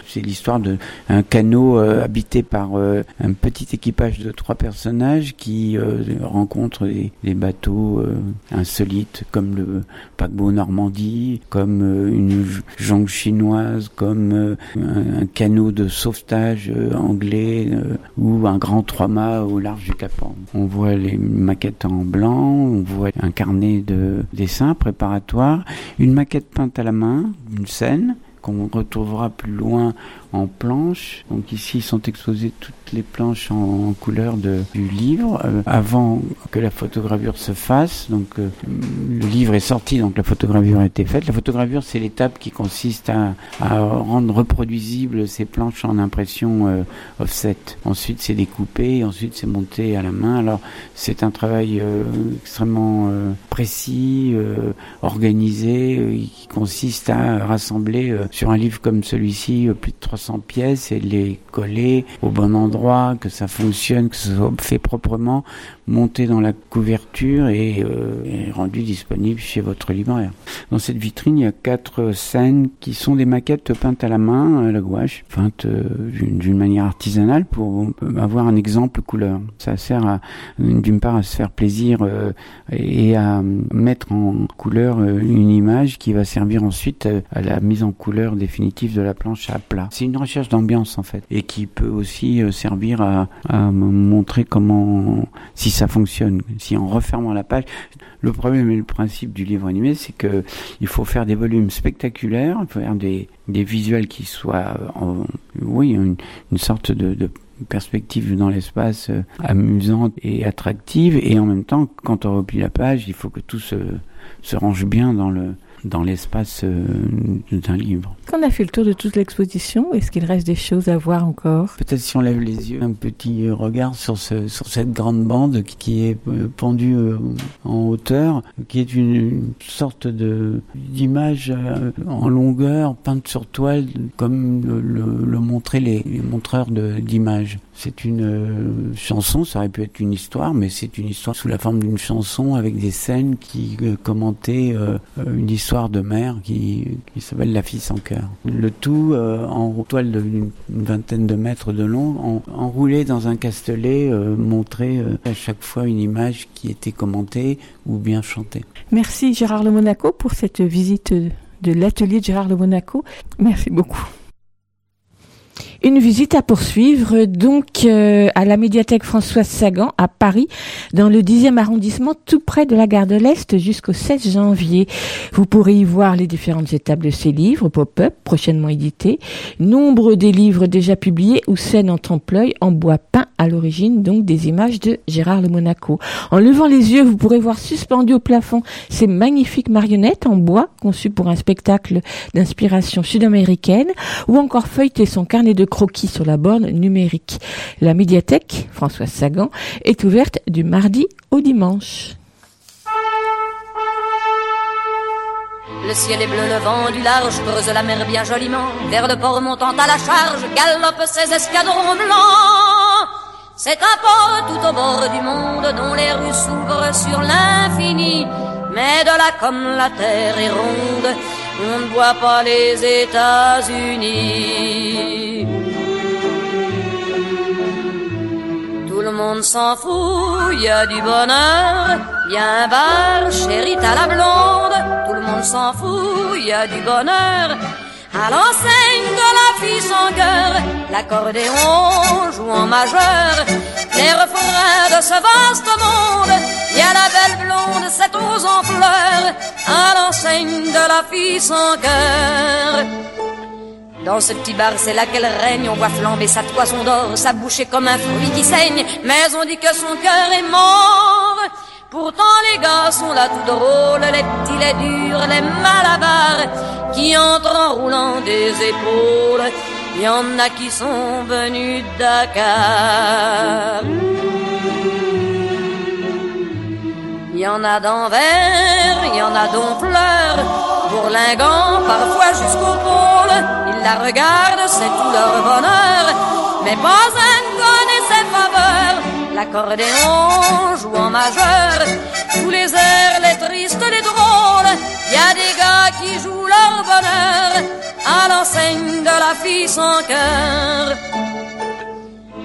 C'est l'histoire d'un canot euh, habité par euh, un petit équipage de trois personnages qui euh, rencontrent des, bateaux insolites comme le paquebot Normandie, comme une jonque chinoise, comme un, canot de sauvetage anglais ou un grand trois-mâts au large du Cap Horn. On voit les maquettes en blanc, on voit un carnet de dessins préparatoires, une maquette peinte à la main, une scène qu'on retrouvera plus loin en planches. Donc ici sont exposées toutes les planches en, couleur du livre euh, avant que la photogravure se fasse. Donc euh, le livre est sorti, donc la photogravure a été faite. La photogravure, c'est l'étape qui consiste à, à, rendre reproduisibles ces planches en impression euh, offset. Ensuite, c'est découpé, ensuite c'est monté à la main. Alors c'est un travail extrêmement précis, organisé, qui consiste à rassembler sur un livre comme celui-ci plus de 300 200 pièces et les coller au bon endroit, que ça fonctionne, que ça soit fait proprement, monté dans la couverture et, euh, et rendu disponible chez votre libraire. Dans cette vitrine, il y a quatre scènes qui sont des maquettes peintes à la main, à la gouache, peintes euh, d'une manière artisanale pour avoir un exemple couleur. Ça sert d'une part à se faire plaisir euh, et à mettre en couleur euh, une image qui va servir ensuite euh, à la mise en couleur définitive de la planche à plat. Une recherche d'ambiance en fait et qui peut aussi euh, servir à, montrer comment si ça fonctionne. Si en refermant la page, le problème et le principe du livre animé, c'est que il faut faire des volumes spectaculaires, il faut faire des, des visuels qui soient, euh, oui, une, sorte de, de perspective dans l'espace euh, amusante et attractive, et en même temps, quand on replie la page, il faut que tout se, se range bien dans le dans l'espace euh, d'un livre. Qu'on a fait le tour de toute l'exposition, est-ce qu'il reste des choses à voir encore? Peut-être si on lève les yeux, un petit regard sur, ce, sur cette grande bande qui, est euh, pendue euh, en hauteur, qui est une, une sorte de d'image en longueur peinte sur toile, comme le, le, le montraient les, les montreurs d'images. C'est une euh, chanson, ça aurait pu être une histoire, mais c'est une histoire sous la forme d'une chanson avec des scènes qui euh, commentaient euh, une histoire de mère qui, qui s'appelle La fille sans cœur. Le tout euh, en toile d'une une vingtaine de mètres de long, en- enroulé dans un castelet, euh, montré euh, à chaque fois une image qui était commentée ou bien chantée. Merci Gérard Le Monaco pour cette visite de l'atelier de Gérard Le Monaco. Merci beaucoup. Une visite à poursuivre donc euh, à la médiathèque Françoise Sagan à Paris, dans le 10e arrondissement, tout près de la gare de l'Est jusqu'au 16 janvier. Vous pourrez y voir les différentes étapes de ces livres pop-up prochainement édités, nombre des livres déjà publiés ou scènes en trompe-l'œil en bois peint à l'origine donc des images de Gérard Le Monaco. En levant les yeux, vous pourrez voir suspendu au plafond ces magnifiques marionnettes en bois conçues pour un spectacle d'inspiration sud-américaine ou encore feuilleter son carnet de croquis sur la borne numérique. La médiathèque Françoise Sagan est ouverte du mardi au dimanche. Le ciel est bleu, le vent du large creuse la mer bien joliment. Vers le port montant à la charge, galopent ses escadrons blancs. C'est un port tout au bord du monde dont les rues s'ouvrent sur l'infini. Mais de là comme la terre est ronde, on ne voit pas les États-Unis. Tout le monde s'en fout, y a du bonheur, y a un bar, chérie à la blonde. Tout le monde s'en fout, y a du bonheur. À l'enseigne de la fille sans cœur, l'accordéon joue en majeur. Les refrains de ce vaste monde, y a la belle blonde, cette rose en fleurs. À l'enseigne de la fille sans cœur. Dans ce petit bar, c'est là qu'elle règne. On voit flamber sa toison d'or, sa bouche est comme un fruit qui saigne. Mais on dit que son cœur est mort. Pourtant, les gars sont là tout drôles, les petits, les durs, les malabars, qui entrent en roulant des épaules. Il y en a qui sont venus de Dakar. Il y en a d'envers, il y en a dont pleure, bourlingant parfois jusqu'au pôle. Ils la regardent, c'est tout leur bonheur, mais pas un L'accordéon joue en majeur, tous les airs, les tristes, les drôles. Y a des gars qui jouent leur bonheur à l'enseigne de la fille sans cœur.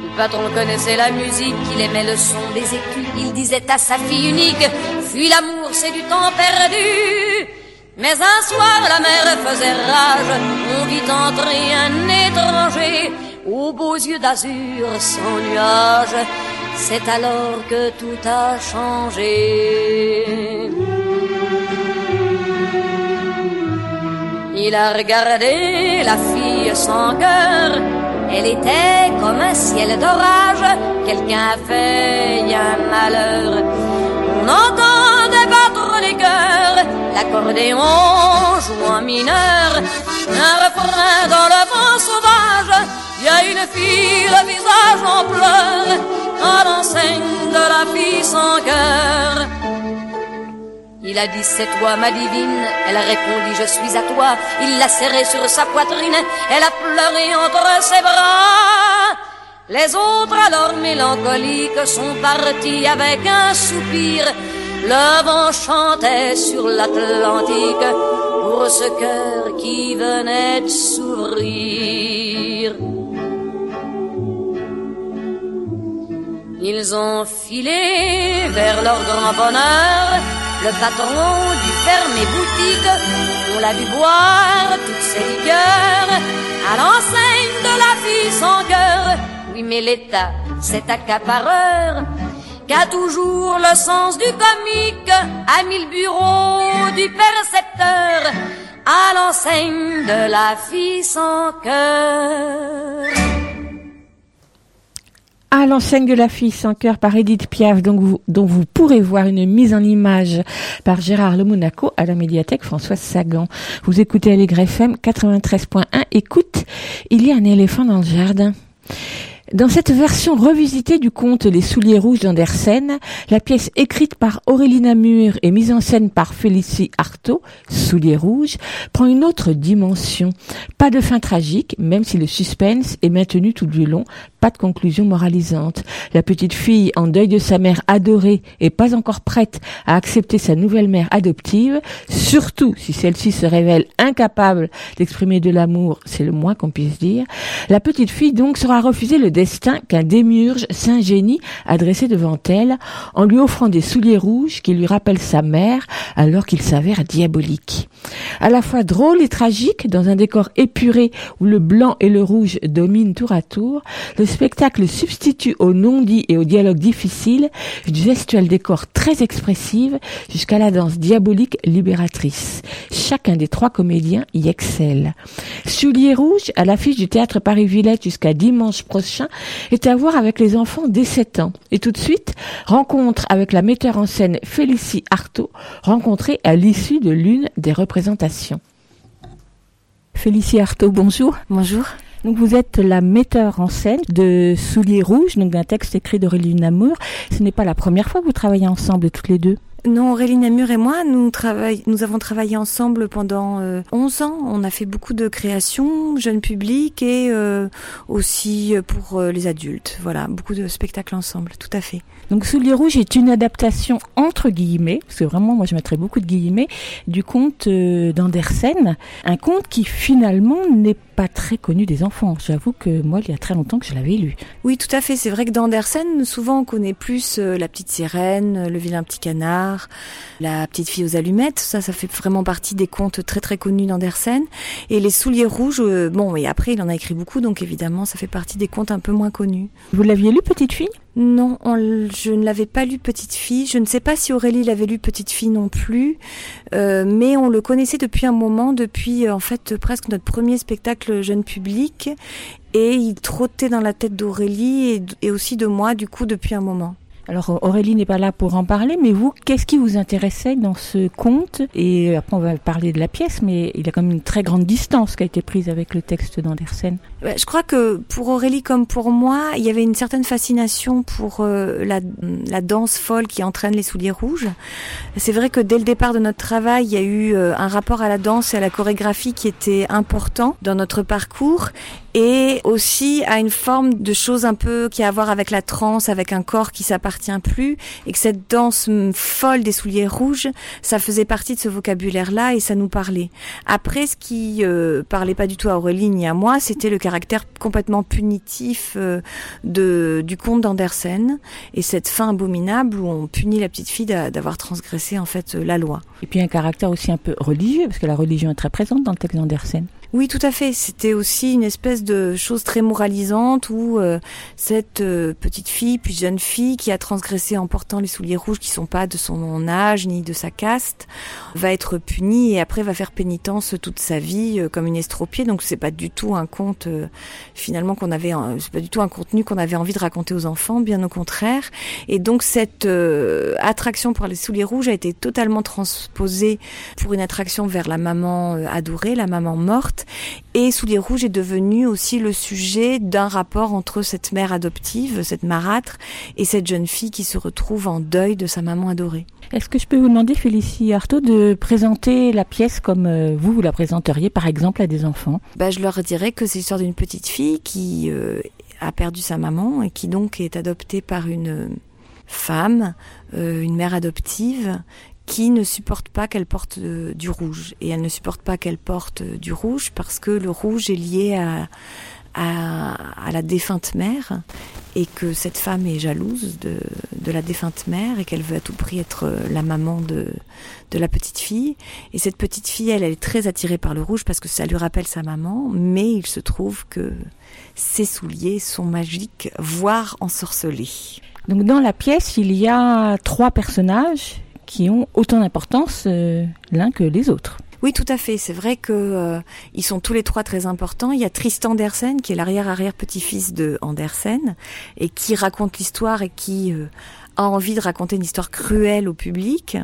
Le patron connaissait la musique, il aimait le son des écus. Il disait à sa fille unique, fuis l'amour, c'est du temps perdu. Mais un soir, la mer faisait rage, on vit entrer un étranger aux beaux yeux d'azur sans nuage. C'est alors que tout a changé. Il a regardé la fille sans cœur. Elle était comme un ciel d'orage. Quelqu'un a fait un malheur. On entendait battre les cœurs. L'accordéon joue en mineur. Un refrain dans le vent sauvage. Il y a une fille, le visage en pleurs. À l'enseigne de la fille sans cœur. Il a dit c'est toi ma divine, elle a répondu je suis à toi. Il l'a serré sur sa poitrine, elle a pleuré entre ses bras. Les autres alors mélancoliques sont partis avec un soupir. Le vent chantait sur l'Atlantique pour ce cœur qui venait de s'ouvrir. Ils ont filé vers leur grand bonheur. Le patron du fermé boutique, on l'a vu boire toutes ses liqueurs à l'enseigne de la fille sans cœur. Oui, mais l'État, cet accapareur, qu'a toujours le sens du comique, a mis le bureau du percepteur à l'enseigne de la fille sans cœur. À l'enseigne de la fille sans cœur par Edith Piaf, dont vous pourrez voir une mise en image par Gérard Le Monaco à la médiathèque Françoise Sagan. Vous écoutez Allégre FM 93.1. Écoute, il y a un éléphant dans le jardin. Dans cette version revisitée du conte Les souliers rouges d'Andersen, la pièce écrite par Aurélie Namur et mise en scène par Félicie Artaud, Souliers rouges, prend une autre dimension. Pas de fin tragique, même si le suspense est maintenu tout du long, pas de conclusion moralisante. La petite fille en deuil de sa mère adorée et pas encore prête à accepter sa nouvelle mère adoptive, surtout si celle-ci se révèle incapable d'exprimer de l'amour, c'est le moins qu'on puisse dire, la petite fille donc sera refusée le destin qu'un démiurge Saint-Génie a dressé devant elle en lui offrant des souliers rouges qui lui rappellent sa mère alors qu'il s'avère diabolique. À la fois drôle et tragique, dans un décor épuré où le blanc et le rouge dominent tour à tour, le spectacle substitue au non-dit et au dialogue difficile une gestuelle décor très expressive jusqu'à la danse diabolique libératrice. Chacun des trois comédiens y excelle. Souliers rouge, à l'affiche du théâtre Paris-Villette jusqu'à dimanche prochain, est à voir avec les enfants dès 7 ans. Et tout de suite, rencontre avec la metteur en scène Félicie Artaud, rencontrée à l'issue de l'une des représentations. Félicie Artaud, bonjour. Bonjour. Donc vous êtes la metteur en scène de Souliers Rouges, donc d'un texte écrit d'Aurélie Namour. Ce n'est pas la première fois que vous travaillez ensemble toutes les deux. Non, Aurélie Namur et moi, nous, travaillons, nous avons travaillé ensemble pendant euh, 11 ans. On a fait beaucoup de créations, jeune public et euh, aussi pour euh, les adultes. Voilà, beaucoup de spectacles ensemble, tout à fait. Donc Souliers Rouges est une adaptation entre guillemets, parce que vraiment moi je mettrais beaucoup de guillemets, du conte euh, d'Andersen. Un conte qui finalement n'est pas très connu des enfants. J'avoue que moi il y a très longtemps que je l'avais lu. Oui, tout à fait. C'est vrai que d'Andersen, souvent on connaît plus euh, La Petite Sirène, Le Vilain Petit Canard, La Petite Fille aux Allumettes. Ça, ça fait vraiment partie des contes très très connus d'Andersen. Et Les Souliers Rouges, euh, bon, et après il en a écrit beaucoup, donc évidemment ça fait partie des contes un peu moins connus. Vous l'aviez lu petite fille? Non, on je ne l'avais pas lu Petite Fille. Je ne sais pas si Aurélie l'avait lu Petite Fille non plus, Euh, mais on le connaissait depuis un moment, depuis euh, en fait presque notre premier spectacle jeune public, et il trottait dans la tête d'Aurélie et, et aussi de moi du coup depuis un moment. Alors Aurélie n'est pas là pour en parler, mais vous, qu'est-ce qui vous intéressait dans ce conte? Et après on va parler de la pièce, mais il y a quand même une très grande distance qui a été prise avec le texte d'Andersen. Je crois que pour Aurélie comme pour moi, il y avait une certaine fascination pour euh, la, la danse folle qui entraîne les souliers rouges. C'est vrai que dès le départ de notre travail, il y a eu euh, un rapport à la danse et à la chorégraphie qui était important dans notre parcours et aussi à une forme de choses un peu qui a à voir avec la transe, avec un corps qui s'appartient plus et que cette danse folle des souliers rouges, ça faisait partie de ce vocabulaire-là et ça nous parlait. Après, ce qui euh, parlait pas du tout à Aurélie ni à moi, c'était le caractère complètement punitif euh, de, du conte d'Andersen et cette fin abominable où on punit la petite fille d'a- d'avoir transgressé en fait euh, la loi. Et puis un caractère aussi un peu religieux, parce que la religion est très présente dans le texte d'Andersen. Oui, tout à fait. C'était aussi une espèce de chose très moralisante où euh, cette euh, petite fille, puis jeune fille, qui a transgressé en portant les souliers rouges qui sont pas de son âge ni de sa caste, va être punie et après va faire pénitence toute sa vie euh, comme une estropiée. Donc c'est pas du tout un conte finalement qu'on avait, c'est pas du tout un contenu qu'on avait envie de raconter aux enfants, bien au contraire. Et donc cette attraction pour les souliers rouges a été totalement transposée pour une attraction vers la maman adorée, la maman morte. Forte. Et Souliers Rouges est devenu aussi le sujet d'un rapport entre cette mère adoptive, cette marâtre, et cette jeune fille qui se retrouve en deuil de sa maman adorée. Est-ce que je peux vous demander, Félicie Artaud, de présenter la pièce comme euh, vous, vous la présenteriez par exemple à des enfants? Bah, Je leur dirais que c'est l'histoire d'une petite fille qui euh, a perdu sa maman et qui donc est adoptée par une femme, euh, une mère adoptive, qui ne supporte pas qu'elle porte du rouge. Et elle ne supporte pas qu'elle porte du rouge parce que le rouge est lié à, à, la défunte mère et que cette femme est jalouse de, de la défunte mère et qu'elle veut à tout prix être la maman de, de la petite fille. Et cette petite fille, elle, elle est très attirée par le rouge parce que ça lui rappelle sa maman, mais il se trouve que ses souliers sont magiques, voire ensorcelés. Donc dans la pièce, il y a trois personnages qui ont autant d'importance euh, l'un que les autres. Oui, tout à fait. C'est vrai que euh, ils sont tous les trois très importants. Il y a Tristan Andersen qui est l'arrière-arrière-petit-fils de Andersen et qui raconte l'histoire et qui euh, a envie de raconter une histoire cruelle au public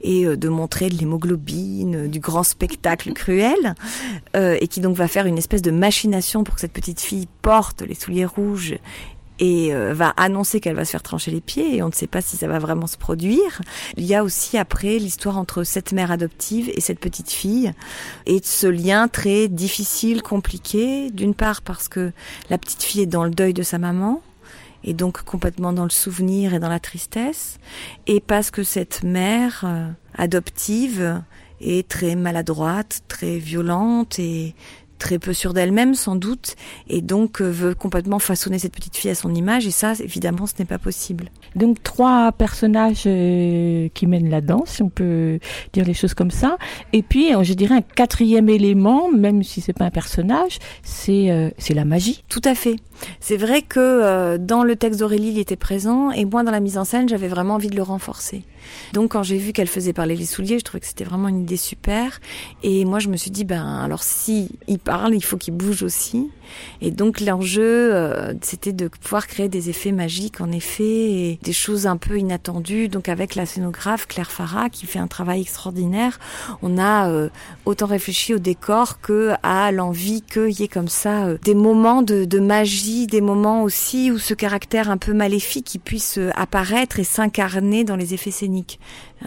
et euh, de montrer de l'hémoglobine, du grand spectacle cruel, et qui donc va faire une espèce de machination pour que cette petite fille porte les souliers rouges et euh, va annoncer qu'elle va se faire trancher les pieds et on ne sait pas si ça va vraiment se produire. Il y a aussi après l'histoire entre cette mère adoptive et cette petite fille et ce lien très difficile, compliqué, d'une part parce que la petite fille est dans le deuil de sa maman et donc complètement dans le souvenir et dans la tristesse et parce que cette mère euh, adoptive est très maladroite, très violente et très peu sûre d'elle-même sans doute, et donc euh, veut complètement façonner cette petite fille à son image, et ça, évidemment, ce n'est pas possible. Donc trois personnages euh, qui mènent la danse, si on peut dire les choses comme ça, et puis euh, je dirais un quatrième élément, même si c'est pas un personnage, c'est c'est la magie. Tout à fait. C'est vrai que dans le texte d'Aurélie, il était présent, et moi, dans la mise en scène, j'avais vraiment envie de le renforcer. Donc quand j'ai vu qu'elle faisait parler les souliers, je trouvais que c'était vraiment une idée super. Et moi je me suis dit ben alors si il parle, il faut qu'il bouge aussi. Et donc l'enjeu euh, c'était de pouvoir créer des effets magiques en effet et des choses un peu inattendues. Donc avec la scénographe Claire Farah qui fait un travail extraordinaire, on a euh, autant réfléchi au décor que à l'envie qu'il y ait comme ça euh, des moments de, de, magie, des moments aussi où ce caractère un peu maléfique qui puisse apparaître et s'incarner dans les effets scéniques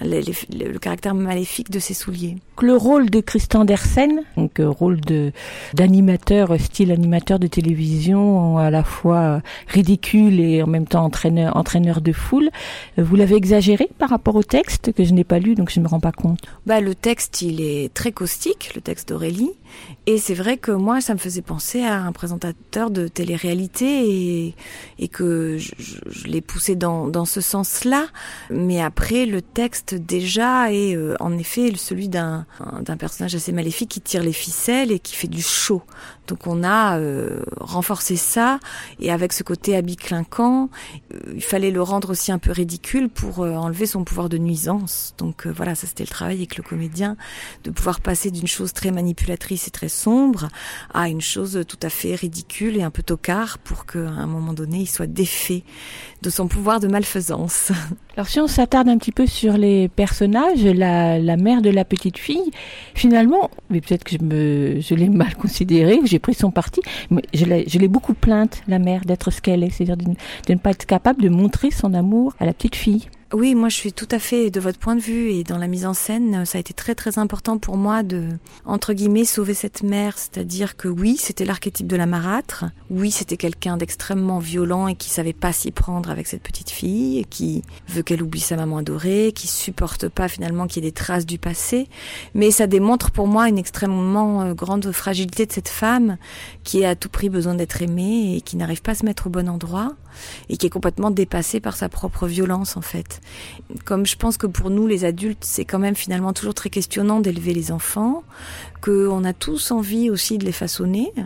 le, caractère maléfique de ses souliers. Le rôle de Christian Dersen, donc euh, rôle de d'animateur, style animateur de télévision, à la fois ridicule et en même temps entraîneur, entraîneur de foule, euh, vous l'avez exagéré par rapport au texte que je n'ai pas lu, donc je ne me rends pas compte. Bah le texte, il est très caustique, le texte d'Aurélie, et c'est vrai que moi, ça me faisait penser à un présentateur de télé-réalité et, et que je, je, l'ai poussé dans, dans ce sens-là. Mais après, le texte déjà est euh, en effet celui d'un personnage assez maléfique qui tire les ficelles et qui fait du show. Donc on a euh, renforcé ça et avec ce côté habit clinquant, euh, il fallait le rendre aussi un peu ridicule pour enlever son pouvoir de nuisance. Donc voilà, ça c'était le travail avec le comédien de pouvoir passer d'une chose très manipulatrice c'est très sombre à une chose tout à fait ridicule et un peu tocard pour qu'à un moment donné il soit défait de son pouvoir de malfaisance. Alors si on s'attarde un petit peu sur les personnages, la, la mère de la petite fille, finalement, mais peut-être que je me, je l'ai mal considérée, j'ai pris son parti, mais je l'ai beaucoup plainte, la mère, d'être ce qu'elle est, c'est-à-dire de ne pas être capable de montrer son amour à la petite fille. Oui, moi je suis tout à fait de votre point de vue et dans la mise en scène, ça a été très très important pour moi de, entre guillemets, sauver cette mère. C'est-à-dire que oui, c'était l'archétype de la marâtre. Oui, c'était quelqu'un d'extrêmement violent et qui savait pas s'y prendre avec cette petite fille, qui veut qu'elle oublie sa maman adorée, qui supporte pas finalement qu'il y ait des traces du passé. Mais ça démontre pour moi une extrêmement euh, grande fragilité de cette femme qui a à tout prix besoin d'être aimée et qui n'arrive pas à se mettre au bon endroit et qui est complètement dépassée par sa propre violence en fait. Comme je pense que pour nous les adultes, c'est quand même finalement toujours très questionnant d'élever les enfants, qu'on a tous envie aussi de les façonner, euh,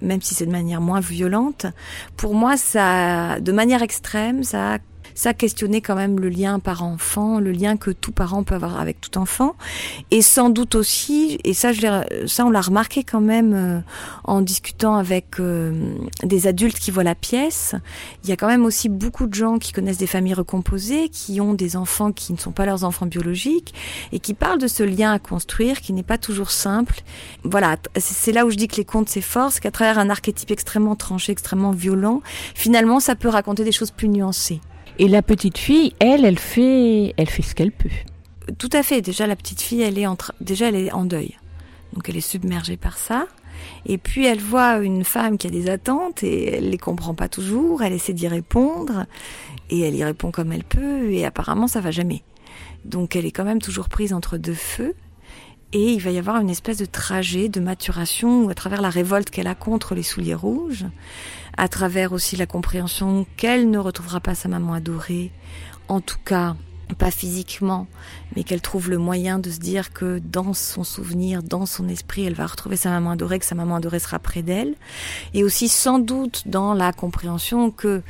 même si c'est de manière moins violente. Pour moi, ça, de manière extrême, ça ça questionnait quand même le lien parent-enfant, le lien que tout parent peut avoir avec tout enfant, et sans doute aussi, et ça, je ça on l'a remarqué quand même euh, en discutant avec euh, des adultes qui voient la pièce, il y a quand même aussi beaucoup de gens qui connaissent des familles recomposées, qui ont des enfants qui ne sont pas leurs enfants biologiques, et qui parlent de ce lien à construire qui n'est pas toujours simple. Voilà, c'est là où je dis que les contes c'est fort, c'est qu'à travers un archétype extrêmement tranché, extrêmement violent, finalement ça peut raconter des choses plus nuancées. Et la petite fille, elle, elle fait, elle fait ce qu'elle peut. Tout à fait. Déjà, la petite fille, elle est en déjà, elle est en deuil. Donc, elle est submergée par ça. Et puis, elle voit une femme qui a des attentes et elle les comprend pas toujours. Elle essaie d'y répondre et elle y répond comme elle peut. Et apparemment, ça va jamais. Donc, elle est quand même toujours prise entre deux feux. Et il va y avoir une espèce de trajet de maturation à travers la révolte qu'elle a contre les souliers rouges, à travers aussi la compréhension qu'elle ne retrouvera pas sa maman adorée, en tout cas pas physiquement, mais qu'elle trouve le moyen de se dire que dans son souvenir, dans son esprit, elle va retrouver sa maman adorée, que sa maman adorée sera près d'elle, et aussi sans doute dans la compréhension que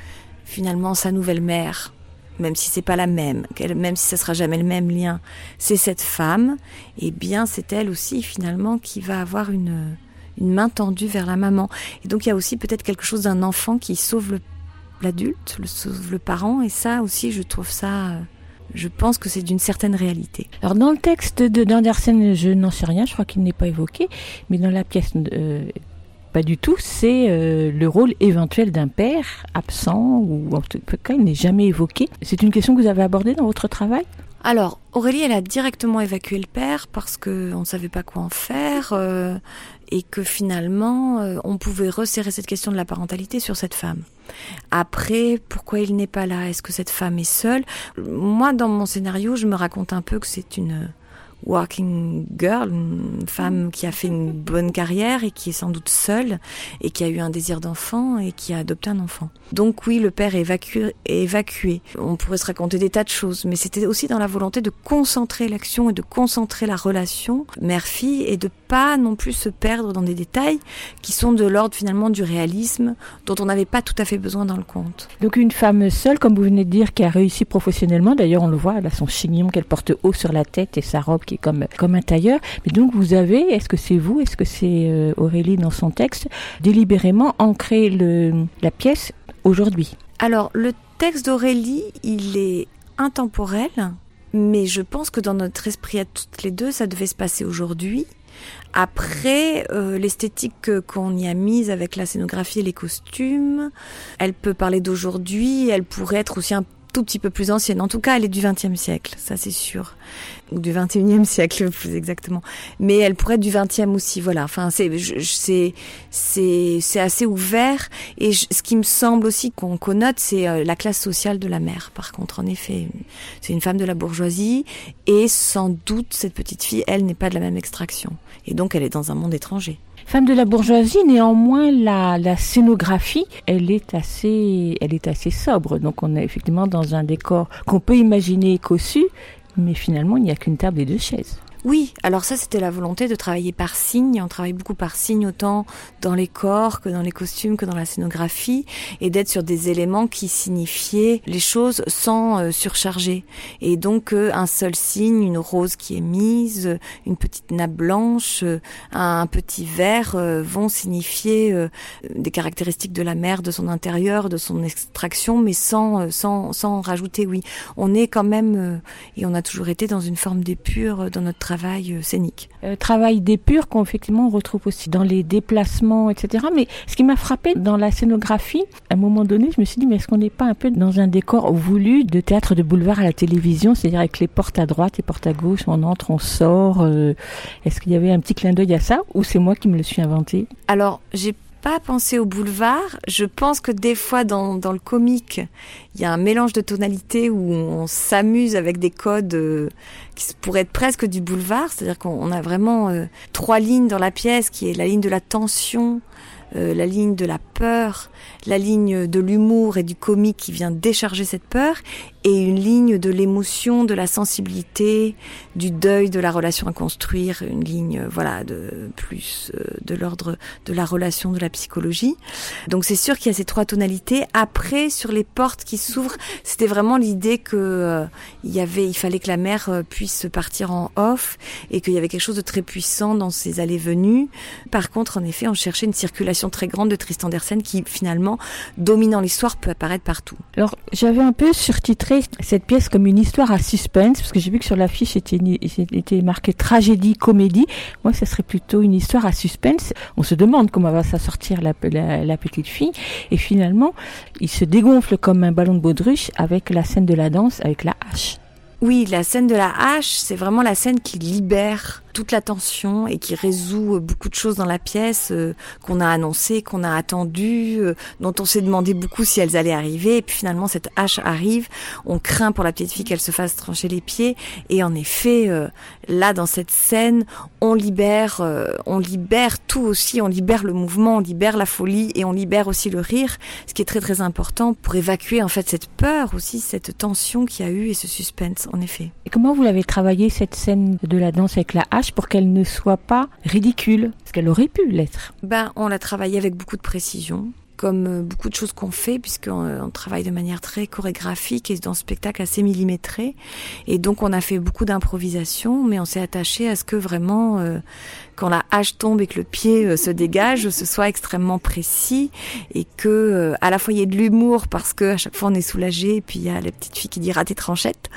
finalement sa nouvelle mère même si c'est pas la même, même si ce sera jamais le même lien, c'est cette femme, et eh bien c'est elle aussi finalement qui va avoir une, main tendue vers la maman. Et donc il y a aussi peut-être quelque chose d'un enfant qui sauve l'adulte, le, sauve le parent, et ça aussi je trouve ça, je pense que c'est d'une certaine réalité. Alors dans le texte d'Andersen, je n'en sais rien, je crois qu'il n'est pas évoqué, mais dans la pièce euh, pas du tout, c'est euh, le rôle éventuel d'un père absent ou en tout cas il n'est jamais évoqué. C'est une question que vous avez abordée dans votre travail? Alors, Aurélie, elle a directement évacué le père parce qu'on ne savait pas quoi en faire euh, et que finalement, euh, on pouvait resserrer cette question de la parentalité sur cette femme. Après, pourquoi il n'est pas là? Est-ce que cette femme est seule? Moi, dans mon scénario, je me raconte un peu que c'est une working girl, une femme qui a fait une bonne carrière et qui est sans doute seule et qui a eu un désir d'enfant et qui a adopté un enfant. Donc oui, le père est évacué, évacué. On pourrait se raconter des tas de choses, mais c'était aussi dans la volonté de concentrer l'action et de concentrer la relation mère-fille et de pas non plus se perdre dans des détails qui sont de l'ordre finalement du réalisme dont on n'avait pas tout à fait besoin dans le conte. Donc une femme seule, comme vous venez de dire, qui a réussi professionnellement, d'ailleurs on le voit, elle a son chignon qu'elle porte haut sur la tête et sa robe qui comme, un tailleur. Mais donc vous avez, est-ce que c'est vous, est-ce que c'est euh, Aurélie dans son texte, délibérément ancré la pièce aujourd'hui? Alors le texte d'Aurélie, il est intemporel, mais je pense que dans notre esprit à toutes les deux, ça devait se passer aujourd'hui. Après, euh, l'esthétique qu'on y a mise avec la scénographie et les costumes, elle peut parler d'aujourd'hui, elle pourrait être aussi un tout petit peu plus ancienne. En tout cas, elle est du XXe siècle, ça c'est sûr, ou du XXIe siècle plus exactement. Mais elle pourrait être du XXe aussi, voilà. Enfin, c'est c'est c'est assez ouvert. Et ce qui me semble aussi qu'on connote, c'est euh, la classe sociale de la mère. Par contre, en effet, c'est une femme de la bourgeoisie et sans doute cette petite fille, elle n'est pas de la même extraction. Et donc, elle est dans un monde étranger. Femme de la bourgeoisie, néanmoins, la, la, scénographie, elle est assez, elle est assez sobre. Donc, on est effectivement dans un décor qu'on peut imaginer cossu, mais finalement, il n'y a qu'une table et deux chaises. Oui, alors ça c'était la volonté de travailler par signe. On travaille beaucoup par signe autant dans les corps que dans les costumes que dans la scénographie et d'être sur des éléments qui signifiaient les choses sans euh, surcharger. Et donc euh, un seul signe, une rose qui est mise, une petite nappe blanche, euh, un petit verre vont signifier des caractéristiques de la mer, de son intérieur, de son extraction, mais sans sans sans rajouter. Oui, on est quand même et on a toujours été dans une forme d'épure dans notre travail euh, scénique. Euh, travail d'épure qu'on effectivement on retrouve aussi dans les déplacements, etc. Mais ce qui m'a frappé dans la scénographie, à un moment donné, je me suis dit, mais est-ce qu'on n'est pas un peu dans un décor voulu de théâtre de boulevard à la télévision, c'est-à-dire avec les portes à droite et portes à gauche, on entre, on sort. Euh, est-ce qu'il y avait un petit clin d'œil à ça ou c'est moi qui me le suis inventé? Alors, j'ai pas pensé au boulevard. Je pense que des fois, dans, dans le comique, il y a un mélange de tonalités où on s'amuse avec des codes euh, qui pourraient être presque du boulevard. C'est-à-dire qu'on a vraiment euh, trois lignes dans la pièce, qui est la ligne de la tension, euh, la ligne de la peur, la ligne de l'humour et du comique qui vient décharger cette peur, et une ligne de l'émotion, de la sensibilité, du deuil, de la relation à construire, une ligne euh, voilà de plus euh, de l'ordre de la relation, de la psychologie. Donc c'est sûr qu'il y a ces trois tonalités. Après sur les portes qui s'ouvrent, c'était vraiment l'idée que euh, il y avait, il fallait que la mer puisse partir en off et qu'il y avait quelque chose de très puissant dans ces allées-venues. Par contre, en effet, on cherchait une circulation très grande de Tristan d'Ersène qui finalement, dominant l'histoire, peut apparaître partout. Alors j'avais un peu surtitré cette pièce comme une histoire à suspense, parce que j'ai vu que sur l'affiche était, était marqué tragédie, comédie. Moi, ça serait plutôt une histoire à suspense. On se demande comment va sortir la, la, petite fille. Et finalement, il se dégonfle comme un ballon de baudruche avec la scène de la danse, avec la hache. Oui, la scène de la hache, c'est vraiment la scène qui libère toute la tension et qui résout euh, beaucoup de choses dans la pièce euh, qu'on a annoncé, qu'on a attendu, euh, dont on s'est demandé beaucoup si elles allaient arriver. Et puis finalement, cette hache arrive. On craint pour la petite fille qu'elle se fasse trancher les pieds. Et en effet, là, dans cette scène, on libère, on libère tout aussi. On libère le mouvement, on libère la folie et on libère aussi le rire, ce qui est très très important pour évacuer en fait cette peur aussi, cette tension qu'il y a eu et ce suspense, en effet. Et comment vous l'avez travaillé cette scène de la danse avec la hache pour qu'elle ne soit pas ridicule, parce qu'elle aurait pu l'être? Ben, on l'a travaillé avec beaucoup de précision comme euh, beaucoup de choses qu'on fait, puisqu'on euh, on travaille de manière très chorégraphique et dans ce spectacle assez millimétré. Et donc on a fait beaucoup d'improvisation, mais on s'est attaché à ce que vraiment euh, quand la hache tombe et que le pied euh, se dégage, ce soit extrêmement précis et que euh, à la fois il y ait de l'humour parce que à chaque fois on est soulagé et puis il y a la petite fille qui dit raté tranchette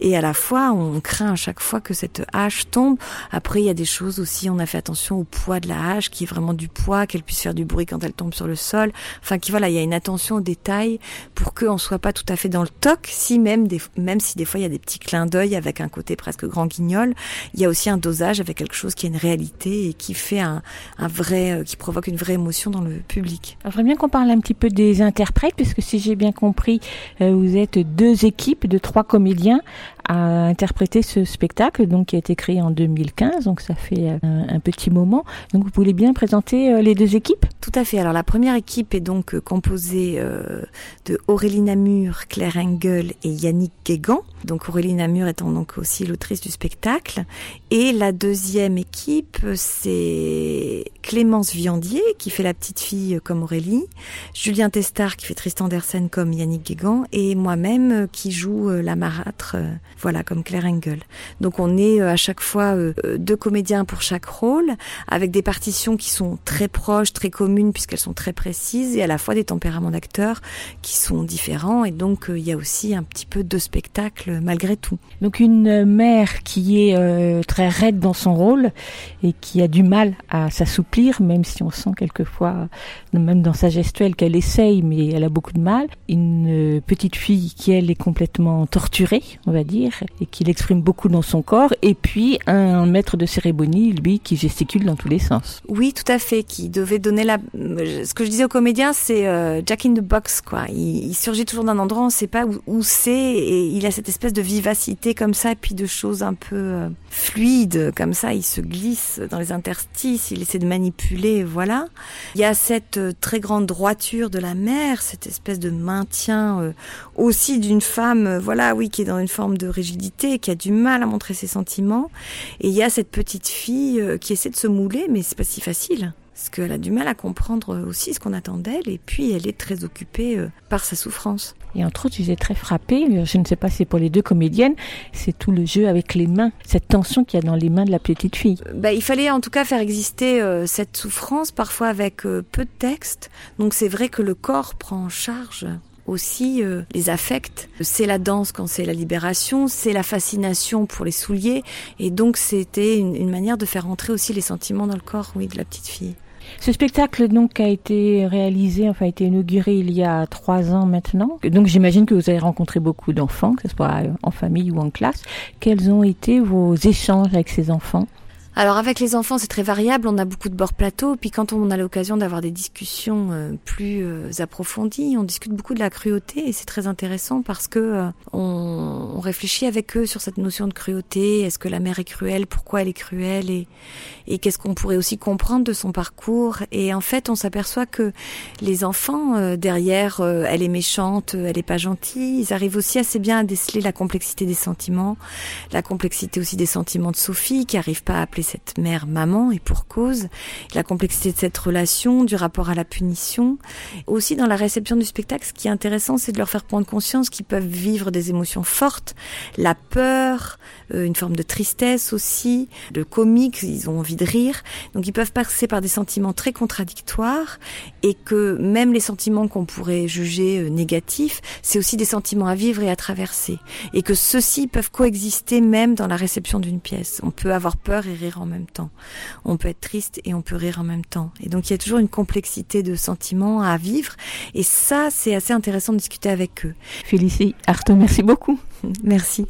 et à la fois on craint à chaque fois que cette hache tombe. Après il y a des choses aussi, on a fait attention au poids de la hache qui est vraiment du poids, qu'elle puisse faire du bruit quand elle tombe sur le sol. Enfin qui voilà, il y a une attention aux détails pour qu'on soit pas tout à fait dans le toc, si même des, même si des fois il y a des petits clins d'œil avec un côté presque grand guignol, il y a aussi un dosage avec quelque chose qui est une réalité et qui fait un, vrai, euh, qui provoque une vraie émotion dans le public. J'aimerais bien qu'on parle un petit peu des interprètes, puisque si j'ai bien compris, euh, vous êtes deux équipes de trois comédiens à interpréter ce spectacle, donc qui a été créé en 2015, donc ça fait euh, un, petit moment. Donc vous voulez bien présenter les deux équipes? Tout à fait. Alors la première équipe est donc composée de Aurélie Namur, Claire Engel et Yannick Guégan. Donc Aurélie Namur étant donc aussi l'autrice du spectacle. Et la deuxième équipe, c'est Clémence Viandier qui fait la petite fille comme Aurélie, Julien Testard qui fait Tristan Dersen comme Yannick Guégan et moi-même qui joue euh, la marâtre, euh, voilà comme Claire Engel. Donc on est euh, à chaque fois deux comédiens pour chaque rôle avec des partitions qui sont très proches, très communes puisqu'elles sont très précises et à la fois des tempéraments d'acteurs qui sont différents et donc il y a aussi un petit peu de spectacle malgré tout. Donc une mère qui est très raide dans son rôle et qui a du mal à s'assouplir, même si on sent quelquefois, même dans sa gestuelle, qu'elle essaye, mais elle a beaucoup de mal. Une petite fille qui, elle, est complètement torturée, on va dire, et qui l'exprime beaucoup dans son corps. Et puis un maître de cérémonie, lui, qui gesticule dans tous les sens. Oui, tout à fait, qui devait donner la... Ce que je disais aux comédiens, c'est euh, Jack in the Box, quoi. Il, surgit toujours d'un endroit, on ne sait pas où, c'est, et il a cette espèce de vivacité comme ça, et puis de choses un peu euh, fluides, comme ça, il se glisse dans les interstices, il essaie de manipuler, voilà. Il y a cette euh, très grande droiture de la mère, cette espèce de maintien aussi d'une femme, voilà, oui, qui est dans une forme de rigidité, qui a du mal à montrer ses sentiments. Et il y a cette petite fille qui essaie de se mouler, mais c'est pas si facile parce qu'elle a du mal à comprendre aussi ce qu'on attend d'elle, et puis elle est très occupée par sa souffrance. Et entre autres, j'étais très frappée, je ne sais pas si c'est pour les deux comédiennes, c'est tout le jeu avec les mains, cette tension qu'il y a dans les mains de la petite fille. Bah, il fallait en tout cas faire exister euh, cette souffrance, parfois avec euh, peu de texte. Donc c'est vrai que le corps prend en charge aussi euh, les affects. C'est la danse quand c'est la libération, c'est la fascination pour les souliers, et donc c'était une, manière de faire entrer aussi les sentiments dans le corps, oui, de la petite fille. Ce spectacle donc a été réalisé, enfin a été inauguré il y a trois ans maintenant. Donc j'imagine que vous avez rencontré beaucoup d'enfants, que ce soit en famille ou en classe. Quels ont été vos échanges avec ces enfants? Alors avec les enfants, c'est très variable. On a beaucoup de bords plateaux. Puis quand on a l'occasion d'avoir des discussions euh, plus euh, approfondies, on discute beaucoup de la cruauté et c'est très intéressant parce que euh, on, réfléchit avec eux sur cette notion de cruauté. Est-ce que la mère est cruelle? Pourquoi elle est cruelle? Et, et qu'est-ce qu'on pourrait aussi comprendre de son parcours? Et en fait, on s'aperçoit que les enfants derrière, elle est méchante, elle est pas gentille. Ils arrivent aussi assez bien à déceler la complexité des sentiments, la complexité aussi des sentiments de Sophie qui arrive pas à appeler cette mère maman et pour cause, la complexité de cette relation, du rapport à la punition. Aussi dans la réception du spectacle, ce qui est intéressant, c'est de leur faire prendre conscience qu'ils peuvent vivre des émotions fortes, la peur, euh, une forme de tristesse aussi, de comique, ils ont envie de rire. Donc ils peuvent passer par des sentiments très contradictoires et que même les sentiments qu'on pourrait juger euh, négatifs, c'est aussi des sentiments à vivre et à traverser. Et que ceux-ci peuvent coexister même dans la réception d'une pièce. On peut avoir peur et rire en même temps. On peut être triste et on peut rire en même temps. Et donc il y a toujours une complexité de sentiments à vivre. Et ça, c'est assez intéressant de discuter avec eux. Félicie Artaud, merci beaucoup. merci.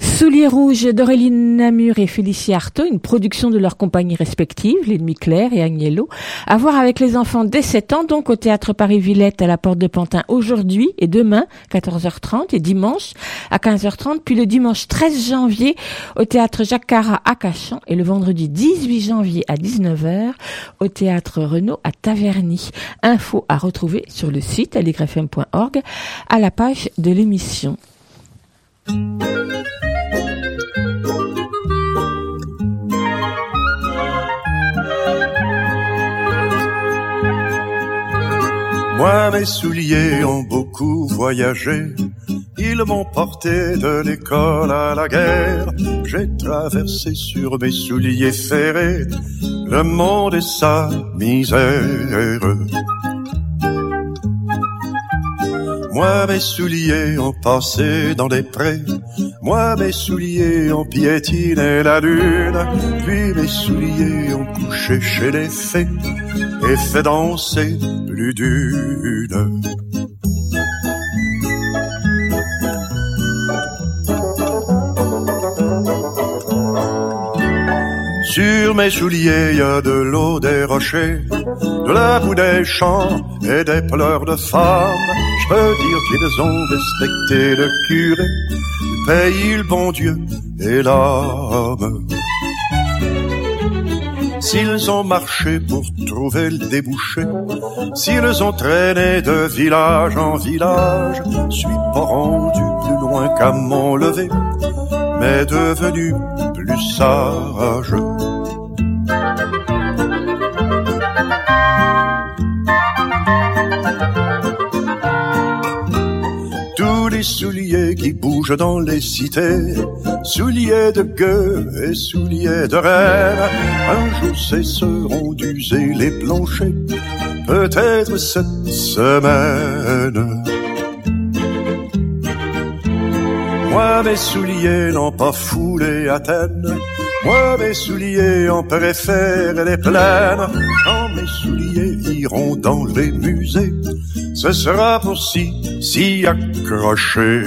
Souliers rouges d'Auréline Namur et Félicie Artaud, une production de leurs compagnies respectives, l'ennemi Claire et Agnello, à voir avec les enfants dès 7 ans, donc au théâtre Paris-Villette à la porte de Pantin aujourd'hui et demain, 14h30 et dimanche à 15h30, puis le dimanche 13 janvier au théâtre Jacques Carra à Cachan et le vendredi 18 janvier à 19h au théâtre Renault à Taverny. Info à retrouver sur le site aligrefm.org à la page de l'émission. Moi, mes souliers ont beaucoup voyagé. Ils m'ont porté de l'école à la guerre. J'ai traversé sur mes souliers ferrés le monde et sa misère. Moi mes souliers ont passé dans les prés, moi mes souliers ont piétiné la lune, puis mes souliers ont couché chez les fées et fait danser plus d'une. Sur mes souliers, y a de l'eau des rochers, de la boue des champs et des pleurs de femmes. Je peux dire qu'ils ont respecté le curé, le pays, le bon Dieu et l'âme. S'ils ont marché pour trouver le débouché, s'ils ont traîné de village en village, suis pas rendu plus loin qu'à mon lever, mais devenu plus sage. Tous les souliers qui bougent dans les cités, souliers de gueux et souliers de rêve, un jour cesseront d'user les planchers, peut-être cette semaine. Moi mes souliers n'ont pas foulé Athènes, moi mes souliers en préfèrent les plaines, quand mes souliers iront dans les musées, ce sera pour si, s'y accrocher.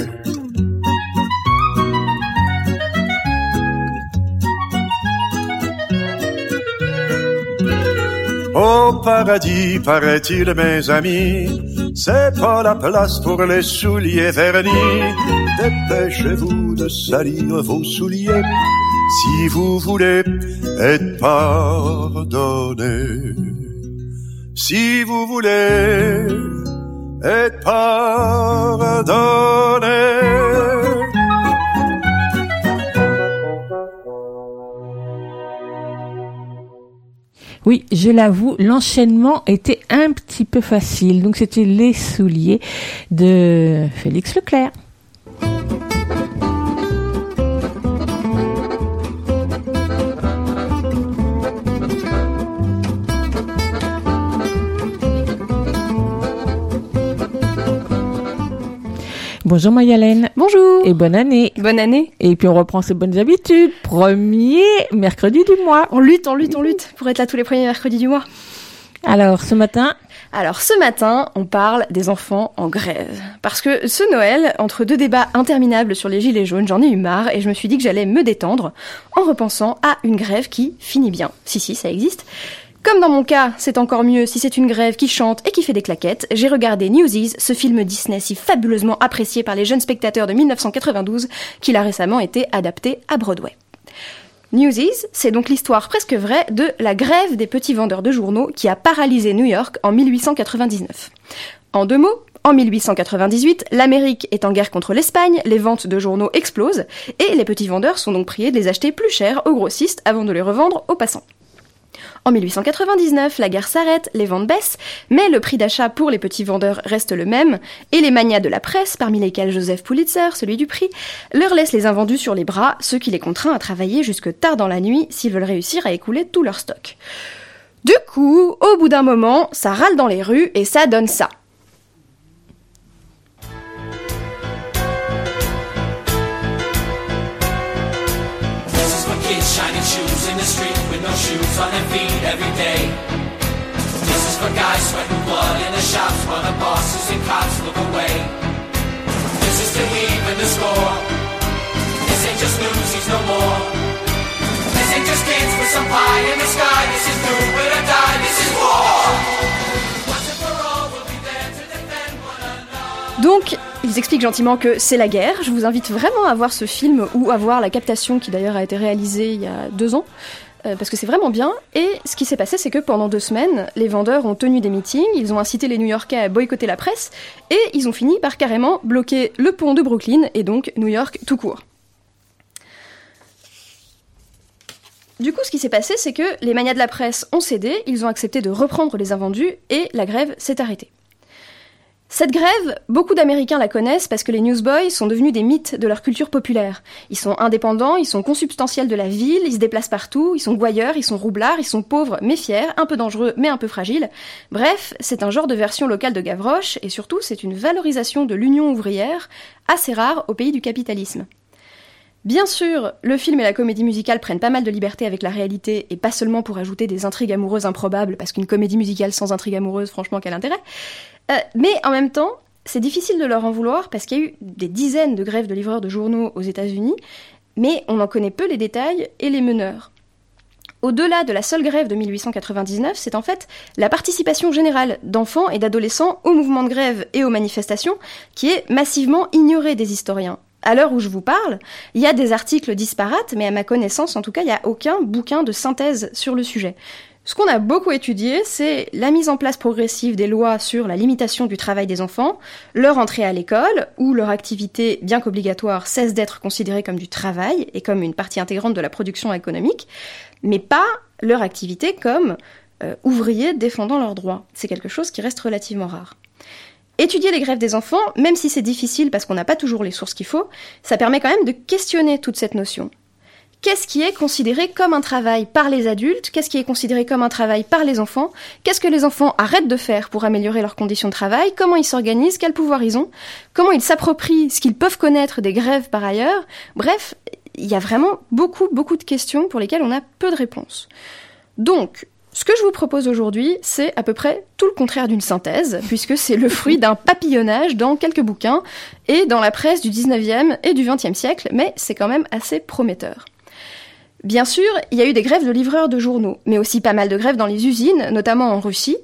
Au paradis, paraît-il, mes amis, c'est pas la place pour les souliers vernis. Dépêchez-vous de salir vos souliers si vous voulez être pardonné. Si vous voulez être pardonné. Oui, je l'avoue, l'enchaînement était un petit peu facile. Donc c'était les souliers de Félix Leclerc. Bonjour Mayalène. Bonjour. Et bonne année. Bonne année. Et puis on reprend ses bonnes habitudes. Premier mercredi du mois. On lutte, on lutte, on lutte pour être là tous les premiers mercredis du mois. Alors ce matin? Alors ce matin, on parle des enfants en grève. Parce que ce Noël, entre deux débats interminables sur les gilets jaunes, j'en ai eu marre et je me suis dit que j'allais me détendre en repensant à une grève qui finit bien. Si si, ça existe. Comme dans mon cas, c'est encore mieux si c'est une grève qui chante et qui fait des claquettes, j'ai regardé Newsies, ce film Disney si fabuleusement apprécié par les jeunes spectateurs de 1992, qu'il a récemment été adapté à Broadway. Newsies, c'est donc l'histoire presque vraie de la grève des petits vendeurs de journaux qui a paralysé New York en 1899. En deux mots, en 1898, l'Amérique est en guerre contre l'Espagne, les ventes de journaux explosent, et les petits vendeurs sont donc priés de les acheter plus cher aux grossistes avant de les revendre aux passants. En 1899, la guerre s'arrête, les ventes baissent, mais le prix d'achat pour les petits vendeurs reste le même, et les manias de la presse, parmi lesquels Joseph Pulitzer, celui du prix, leur laissent les invendus sur les bras, ce qui les contraint à travailler jusque tard dans la nuit s'ils veulent réussir à écouler tout leur stock. Du coup, au bout d'un moment, ça râle dans les rues et ça donne ça. With no shoes on their feet every day. This is for guys sweating blood in the shops while the bosses and cops look away. This is to even the score. This ain't just newsies no more. This ain't just kids with some pie in the sky. This is do it or die. This is war. Once and for all, we'll be there to defend one another. Donc, ils expliquent gentiment que c'est la guerre. Je vous invite vraiment à voir ce film ou à voir la captation qui d'ailleurs a été réalisée il y a deux ans. Euh, Parce que c'est vraiment bien. Et ce qui s'est passé, c'est que pendant deux semaines, les vendeurs ont tenu des meetings, ils ont incité les New-Yorkais à boycotter la presse, et ils ont fini par carrément bloquer le pont de Brooklyn, et donc New York tout court. Du coup, ce qui s'est passé, c'est que les manias de la presse ont cédé, ils ont accepté de reprendre les invendus, et la grève s'est arrêtée. Cette grève, beaucoup d'Américains la connaissent parce que les newsboys sont devenus des mythes de leur culture populaire. Ils sont indépendants, ils sont consubstantiels de la ville, ils se déplacent partout, ils sont gouailleurs, ils sont roublards, ils sont pauvres mais fiers, un peu dangereux mais un peu fragiles. Bref, c'est un genre de version locale de Gavroche et surtout c'est une valorisation de l'union ouvrière assez rare au pays du capitalisme. Bien sûr, le film et la comédie musicale prennent pas mal de liberté avec la réalité et pas seulement pour ajouter des intrigues amoureuses improbables parce qu'une comédie musicale sans intrigue amoureuse, franchement, quel intérêt? Euh, mais en même temps, c'est difficile de leur en vouloir parce qu'il y a eu des dizaines de grèves de livreurs de journaux aux États-Unis, mais on en connaît peu les détails et les meneurs. Au-delà de la seule grève de 1899, c'est en fait la participation générale d'enfants et d'adolescents au mouvement de grève et aux manifestations qui est massivement ignorée des historiens. À l'heure où je vous parle, il y a des articles disparates, mais à ma connaissance, en tout cas, il n'y a aucun bouquin de synthèse sur le sujet. Ce qu'on a beaucoup étudié, c'est la mise en place progressive des lois sur la limitation du travail des enfants, leur entrée à l'école, où leur activité, bien qu'obligatoire, cesse d'être considérée comme du travail et comme une partie intégrante de la production économique, mais pas leur activité comme euh, ouvriers défendant leurs droits. C'est quelque chose qui reste relativement rare. Étudier les grèves des enfants, même si c'est difficile parce qu'on n'a pas toujours les sources qu'il faut, ça permet quand même de questionner toute cette notion qu'est-ce qui est considéré comme un travail par les adultes, qu'est-ce qui est considéré comme un travail par les enfants, qu'est-ce que les enfants arrêtent de faire pour améliorer leurs conditions de travail, comment ils s'organisent, quel pouvoir ils ont, comment ils s'approprient ce qu'ils peuvent connaître des grèves par ailleurs? Bref, il y a vraiment beaucoup, beaucoup de questions pour lesquelles on a peu de réponses. Donc, ce que je vous propose aujourd'hui, c'est à peu près tout le contraire d'une synthèse, puisque c'est le fruit d'un papillonnage dans quelques bouquins et dans la presse du 19e et du 20e siècle, mais c'est quand même assez prometteur. Bien sûr, il y a eu des grèves de livreurs de journaux, mais aussi pas mal de grèves dans les usines, notamment en Russie.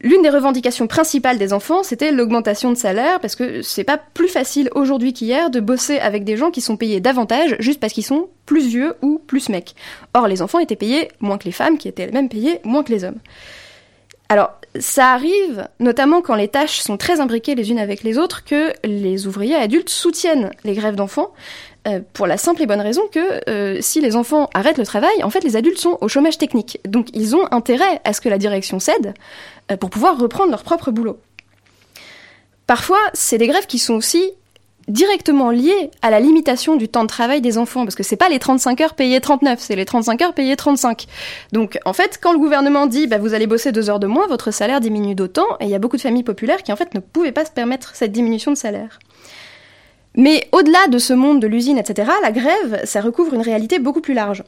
L'une des revendications principales des enfants, c'était l'augmentation de salaire, parce que c'est pas plus facile aujourd'hui qu'hier de bosser avec des gens qui sont payés davantage juste parce qu'ils sont plus vieux ou plus mecs. Or, les enfants étaient payés moins que les femmes, qui étaient elles-mêmes payées moins que les hommes. Alors, ça arrive, notamment quand les tâches sont très imbriquées les unes avec les autres, que les ouvriers adultes soutiennent les grèves d'enfants, euh, pour la simple et bonne raison que euh, si les enfants arrêtent le travail, en fait, les adultes sont au chômage technique. Donc, ils ont intérêt à ce que la direction cède euh, pour pouvoir reprendre leur propre boulot. Parfois, c'est des grèves qui sont aussi directement liées à la limitation du temps de travail des enfants, parce que c'est pas les 35 heures payées 39, c'est les 35 heures payées 35. Donc, en fait, quand le gouvernement dit, bah, vous allez bosser deux heures de moins, votre salaire diminue d'autant, et il y a beaucoup de familles populaires qui, en fait, ne pouvaient pas se permettre cette diminution de salaire. Mais au-delà de ce monde de l'usine, etc., la grève, ça recouvre une réalité beaucoup plus large.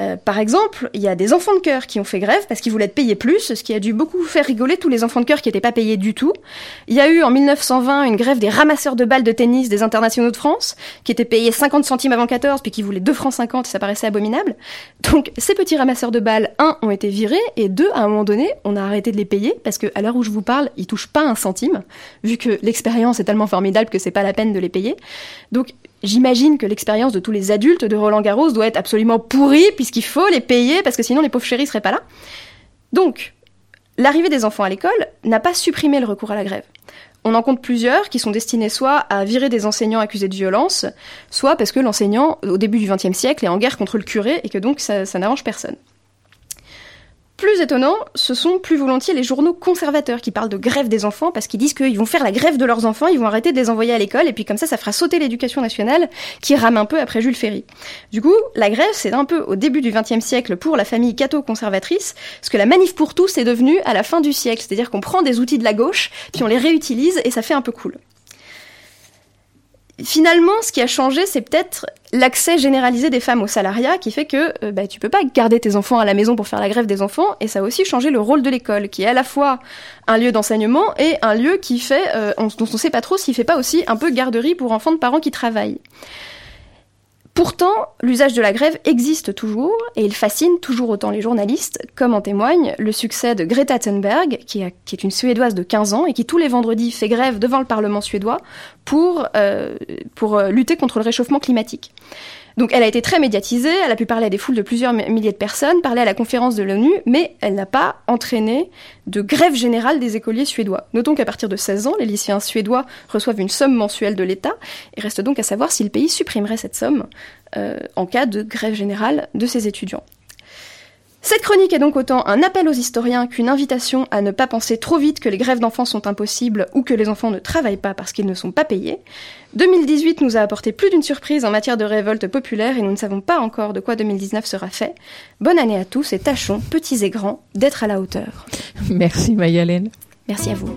Euh, par exemple, il y a des enfants de cœur qui ont fait grève parce qu'ils voulaient être payés plus, ce qui a dû beaucoup faire rigoler tous les enfants de cœur qui n'étaient pas payés du tout. Il y a eu en 1920 une grève des ramasseurs de balles de tennis des internationaux de France, qui étaient payés 50 centimes avant 14, puis qui voulaient 2 francs 50, et ça paraissait abominable. Donc ces petits ramasseurs de balles, un, ont été virés, et deux, à un moment donné, on a arrêté de les payer, parce que à l'heure où je vous parle, ils touchent pas un centime, vu que l'expérience est tellement formidable que c'est pas la peine de les payer. Donc J'imagine que l'expérience de tous les adultes de Roland Garros doit être absolument pourrie, puisqu'il faut les payer, parce que sinon les pauvres chéris seraient pas là. Donc, l'arrivée des enfants à l'école n'a pas supprimé le recours à la grève. On en compte plusieurs qui sont destinés soit à virer des enseignants accusés de violence, soit parce que l'enseignant, au début du XXe siècle, est en guerre contre le curé et que donc ça, ça n'arrange personne. Plus étonnant, ce sont plus volontiers les journaux conservateurs qui parlent de grève des enfants parce qu'ils disent qu'ils vont faire la grève de leurs enfants, ils vont arrêter de les envoyer à l'école et puis comme ça, ça fera sauter l'éducation nationale qui rame un peu après Jules Ferry. Du coup, la grève, c'est un peu au début du XXe siècle pour la famille catho-conservatrice ce que la manif pour tous est devenue à la fin du siècle, c'est-à-dire qu'on prend des outils de la gauche puis on les réutilise et ça fait un peu cool. Finalement, ce qui a changé, c'est peut-être l'accès généralisé des femmes au salariat qui fait que euh, bah, tu peux pas garder tes enfants à la maison pour faire la grève des enfants et ça a aussi changé le rôle de l'école qui est à la fois un lieu d'enseignement et un lieu qui fait euh, on, dont on sait pas trop s'il fait pas aussi un peu garderie pour enfants de parents qui travaillent. Pourtant, l'usage de la grève existe toujours et il fascine toujours autant les journalistes, comme en témoigne le succès de Greta Thunberg, qui, est une Suédoise de 15 ans et qui tous les vendredis fait grève devant le Parlement suédois pour, euh, pour euh, lutter contre le réchauffement climatique. Donc elle a été très médiatisée, elle a pu parler à des foules de plusieurs mi- milliers de personnes, parler à la conférence de l'ONU, mais elle n'a pas entraîné de grève générale des écoliers suédois. Notons qu'à partir de 16 ans, les lycéens suédois reçoivent une somme mensuelle de l'État. Il reste donc à savoir si le pays supprimerait cette somme euh, en cas de grève générale de ses étudiants. Cette chronique est donc autant un appel aux historiens qu'une invitation à ne pas penser trop vite que les grèves d'enfants sont impossibles ou que les enfants ne travaillent pas parce qu'ils ne sont pas payés. 2018 nous a apporté plus d'une surprise en matière de révolte populaire et nous ne savons pas encore de quoi 2019 sera fait. Bonne année à tous et tâchons, petits et grands, d'être à la hauteur. Merci Mayalène. Merci à vous.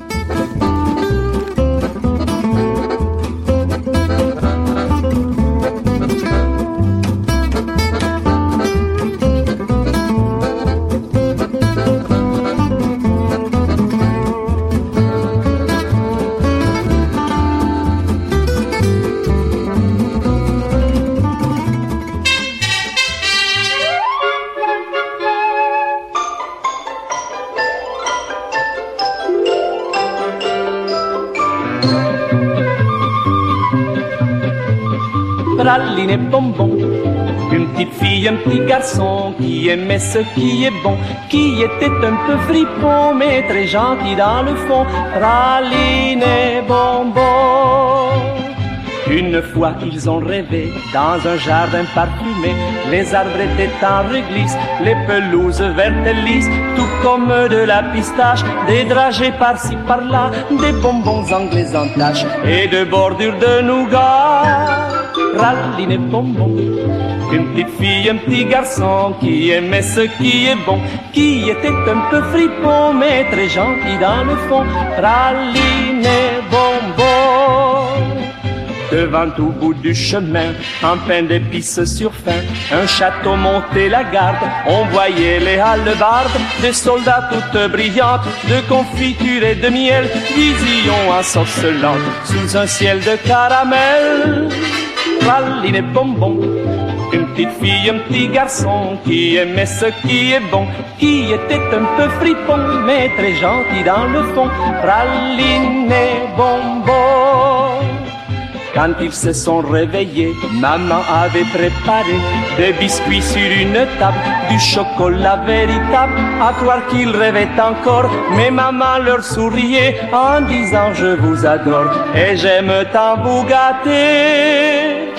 Et bonbon. Une petite fille, un petit garçon qui aimait ce qui est bon, qui était un peu fripon, mais très gentil dans le fond. Praline et bonbon. Une fois ils ont rêvé dans un jardin parfumé, les arbres étaient en réglisse, les pelouses vertes et lisses, tout comme de la pistache, des dragées par-ci par-là, des bonbons anglais en tache et de bordures de nougat. Praline et bonbons. Une petite fille, un petit garçon qui aimait ce qui est bon, qui était un peu fripon, mais très gentil dans le fond. Praline et bonbons. Devant tout bout du chemin, en pain d'épices sur fin, un château montait la garde, on voyait les hallebardes, des soldats toutes brillantes, de confiture et de miel, vision ensorcelante, sous un ciel de caramel. Praline et bonbons, une petite fille, un petit garçon qui aimait ce qui est bon, qui était un peu fripon, mais très gentil dans le fond. Praline et bonbons. Quand ils se sont réveillés, maman avait préparé des biscuits sur une table, du chocolat véritable, à croire qu'ils rêvaient encore. Mais maman leur souriait en disant je vous adore et j'aime tant vous gâter.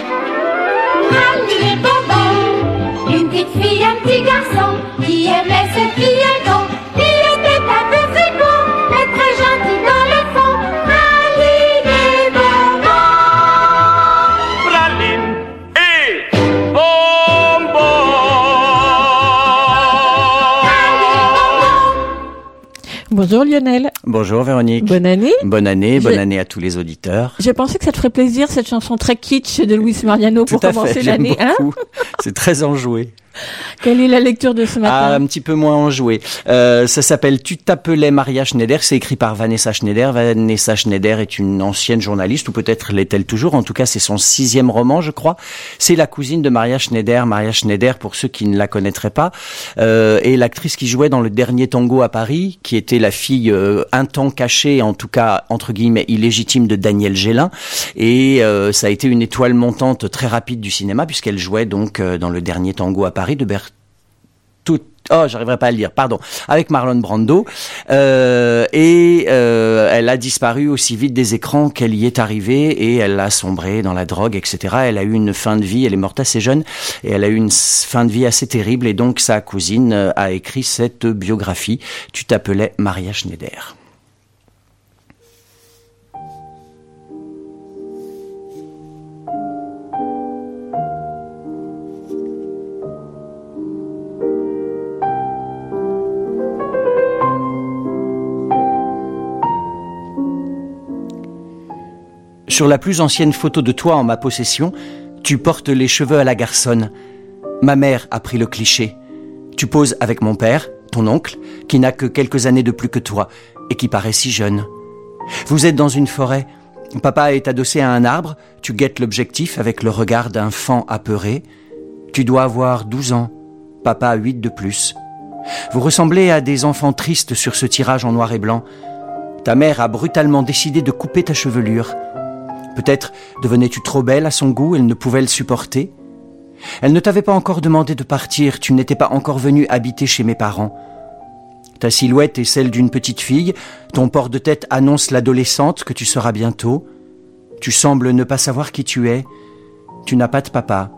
Bonjour Lionel. Bonjour Véronique. Bonne année. Bonne année, bonne année à tous les auditeurs. Je pensais que ça te ferait plaisir cette chanson très kitsch de Luis Mariano pour à commencer l'année. Hein. C'est très enjoué. Quelle est la lecture de ce Ah, matin un petit peu moins enjoué. Euh, ça s'appelle Tu t'appelais Maria Schneider. C'est écrit par Vanessa Schneider. Vanessa Schneider est une ancienne journaliste, ou peut-être l'est-elle toujours. En tout cas, c'est son sixième roman, je crois. C'est la cousine de Maria Schneider. Maria Schneider, pour ceux qui ne la connaîtraient pas, euh, est l'actrice qui jouait dans le dernier tango à Paris, qui était la fille euh, un temps cachée, en tout cas entre guillemets illégitime de Daniel Gélin. Et euh, ça a été une étoile montante très rapide du cinéma, puisqu'elle jouait donc euh, dans le dernier tango à Paris de Bertolt Oh, j'arriverai pas à le lire, pardon. Avec Marlon Brando. Euh, et euh, elle a disparu aussi vite des écrans qu'elle y est arrivée et elle a sombré dans la drogue, etc. Elle a eu une fin de vie, elle est morte assez jeune et elle a eu une fin de vie assez terrible et donc sa cousine euh, a écrit cette biographie. Tu t'appelais Maria Schneider. Sur la plus ancienne photo de toi en ma possession, tu portes les cheveux à la garçonne. Ma mère a pris le cliché. Tu poses avec mon père, ton oncle, qui n'a que quelques années de plus que toi et qui paraît si jeune. Vous êtes dans une forêt. Papa est adossé à un arbre. Tu guettes l'objectif avec le regard d'un fan apeuré. Tu dois avoir 12 ans. Papa a 8 de plus. Vous ressemblez à des enfants tristes sur ce tirage en noir et blanc. Ta mère a brutalement décidé de couper ta chevelure. Peut-être devenais-tu trop belle à son goût, elle ne pouvait le supporter. Elle ne t'avait pas encore demandé de partir, tu n'étais pas encore venu habiter chez mes parents. Ta silhouette est celle d'une petite fille, ton port de tête annonce l'adolescente que tu seras bientôt. Tu sembles ne pas savoir qui tu es. Tu n'as pas de papa.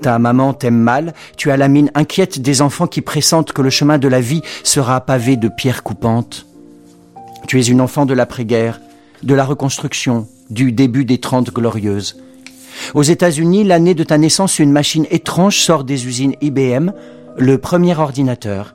Ta maman t'aime mal, tu as la mine inquiète des enfants qui pressentent que le chemin de la vie sera pavé de pierres coupantes. Tu es une enfant de l'après-guerre, de la reconstruction, du début des Trente Glorieuses. Aux États-Unis, l'année de ta naissance, une machine étrange sort des usines IBM, le premier ordinateur.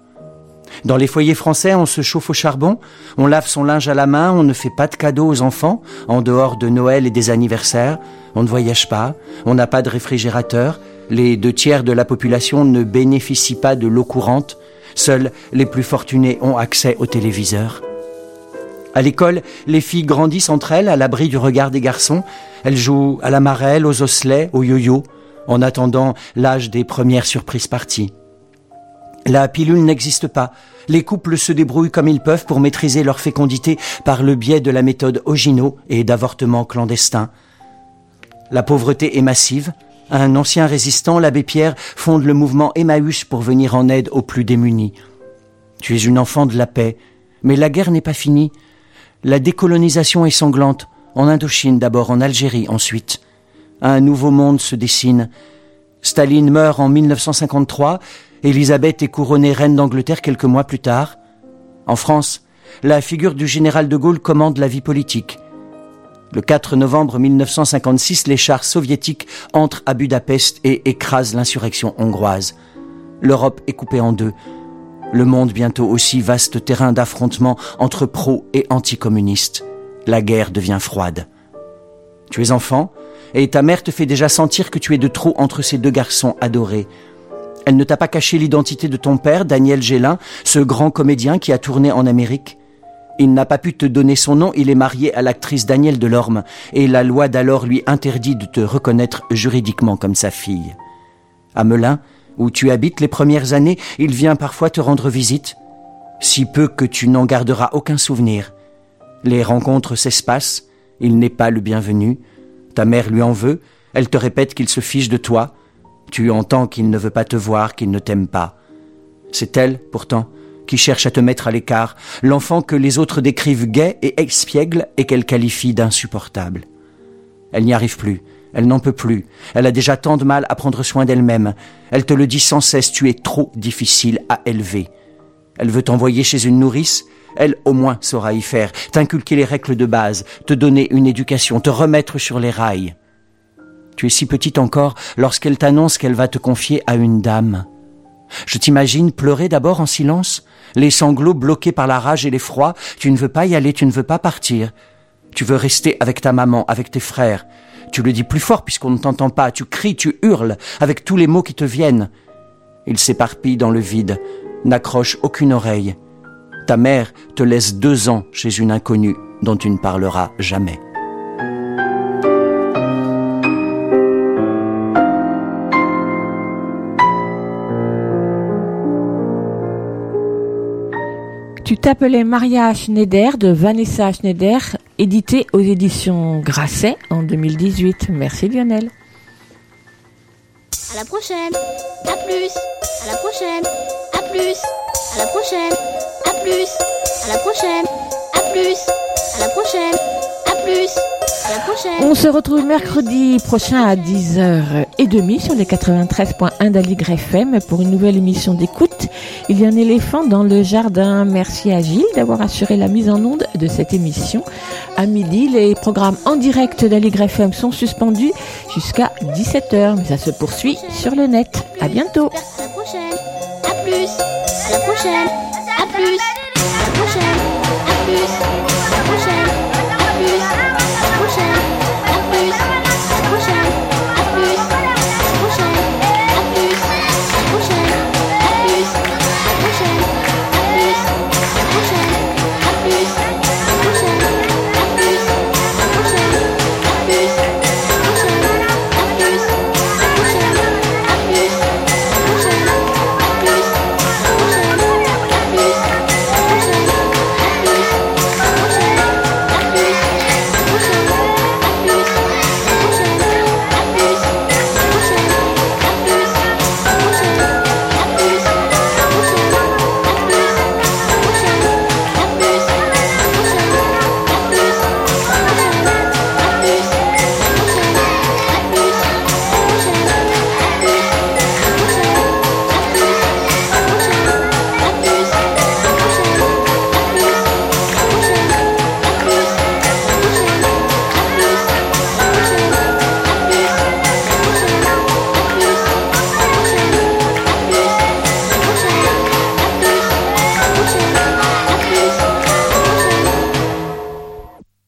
Dans les foyers français, on se chauffe au charbon, on lave son linge à la main, on ne fait pas de cadeaux aux enfants, en dehors de Noël et des anniversaires, on ne voyage pas, on n'a pas de réfrigérateur, les deux tiers de la population ne bénéficient pas de l'eau courante, seuls les plus fortunés ont accès au téléviseur. À l'école, les filles grandissent entre elles à l'abri du regard des garçons. Elles jouent à la marelle, aux osselets, au yo-yo, en attendant l'âge des premières surprises parties. La pilule n'existe pas. Les couples se débrouillent comme ils peuvent pour maîtriser leur fécondité par le biais de la méthode Ogino et d'avortement clandestin. La pauvreté est massive. Un ancien résistant, l'abbé Pierre, fonde le mouvement Emmaüs pour venir en aide aux plus démunis. Tu es une enfant de la paix, mais la guerre n'est pas finie. La décolonisation est sanglante, en Indochine d'abord, en Algérie ensuite. Un nouveau monde se dessine. Staline meurt en 1953, Élisabeth est couronnée reine d'Angleterre quelques mois plus tard. En France, la figure du général de Gaulle commande la vie politique. Le 4 novembre 1956, les chars soviétiques entrent à Budapest et écrasent l'insurrection hongroise. L'Europe est coupée en deux. Le monde bientôt aussi vaste terrain d'affrontement entre pro et anticommunistes. La guerre devient froide. Tu es enfant, et ta mère te fait déjà sentir que tu es de trop entre ces deux garçons adorés. Elle ne t'a pas caché l'identité de ton père, Daniel Gélin, ce grand comédien qui a tourné en Amérique. Il n'a pas pu te donner son nom, il est marié à l'actrice Danielle Delorme, et la loi d'alors lui interdit de te reconnaître juridiquement comme sa fille. À Melun, où tu habites les premières années, il vient parfois te rendre visite, si peu que tu n'en garderas aucun souvenir. Les rencontres s'espacent, il n'est pas le bienvenu, ta mère lui en veut, elle te répète qu'il se fiche de toi, tu entends qu'il ne veut pas te voir, qu'il ne t'aime pas. C'est elle, pourtant, qui cherche à te mettre à l'écart, l'enfant que les autres décrivent gai et expiègle et qu'elle qualifie d'insupportable. Elle n'y arrive plus, elle n'en peut plus, elle a déjà tant de mal à prendre soin d'elle-même, elle te le dit sans cesse, tu es trop difficile à élever. Elle veut t'envoyer chez une nourrice, elle au moins saura y faire, t'inculquer les règles de base, te donner une éducation, te remettre sur les rails. Tu es si petite encore lorsqu'elle t'annonce qu'elle va te confier à une dame. Je t'imagine pleurer d'abord en silence, les sanglots bloqués par la rage et l'effroi, tu ne veux pas y aller, tu ne veux pas partir. Tu veux rester avec ta maman, avec tes frères. Tu le dis plus fort puisqu'on ne t'entend pas, tu cries, tu hurles, avec tous les mots qui te viennent. Il s'éparpille dans le vide, n'accroche aucune oreille. Ta mère te laisse deux ans chez une inconnue dont tu ne parleras jamais. Tu t'appelais Maria Schneider de Vanessa Schneider, édité aux éditions Grasset en 2018. Merci Lionel. À la prochaine. À plus. À la prochaine. À plus. À la prochaine. À plus. À la prochaine. À plus. À la prochaine. À plus. À la prochaine. On se retrouve mercredi prochain à 10h30 sur les 93.1 d'Aligre FM pour une nouvelle émission d'écoute. Il y a un éléphant dans le jardin. Merci à Gilles d'avoir assuré la mise en onde de cette émission. À midi, les programmes en direct d'Aligre FM sont suspendus jusqu'à 17h, mais ça se poursuit sur le net. À bientôt. À la prochaine. À plus. À la prochaine. À plus. À la prochaine. À plus.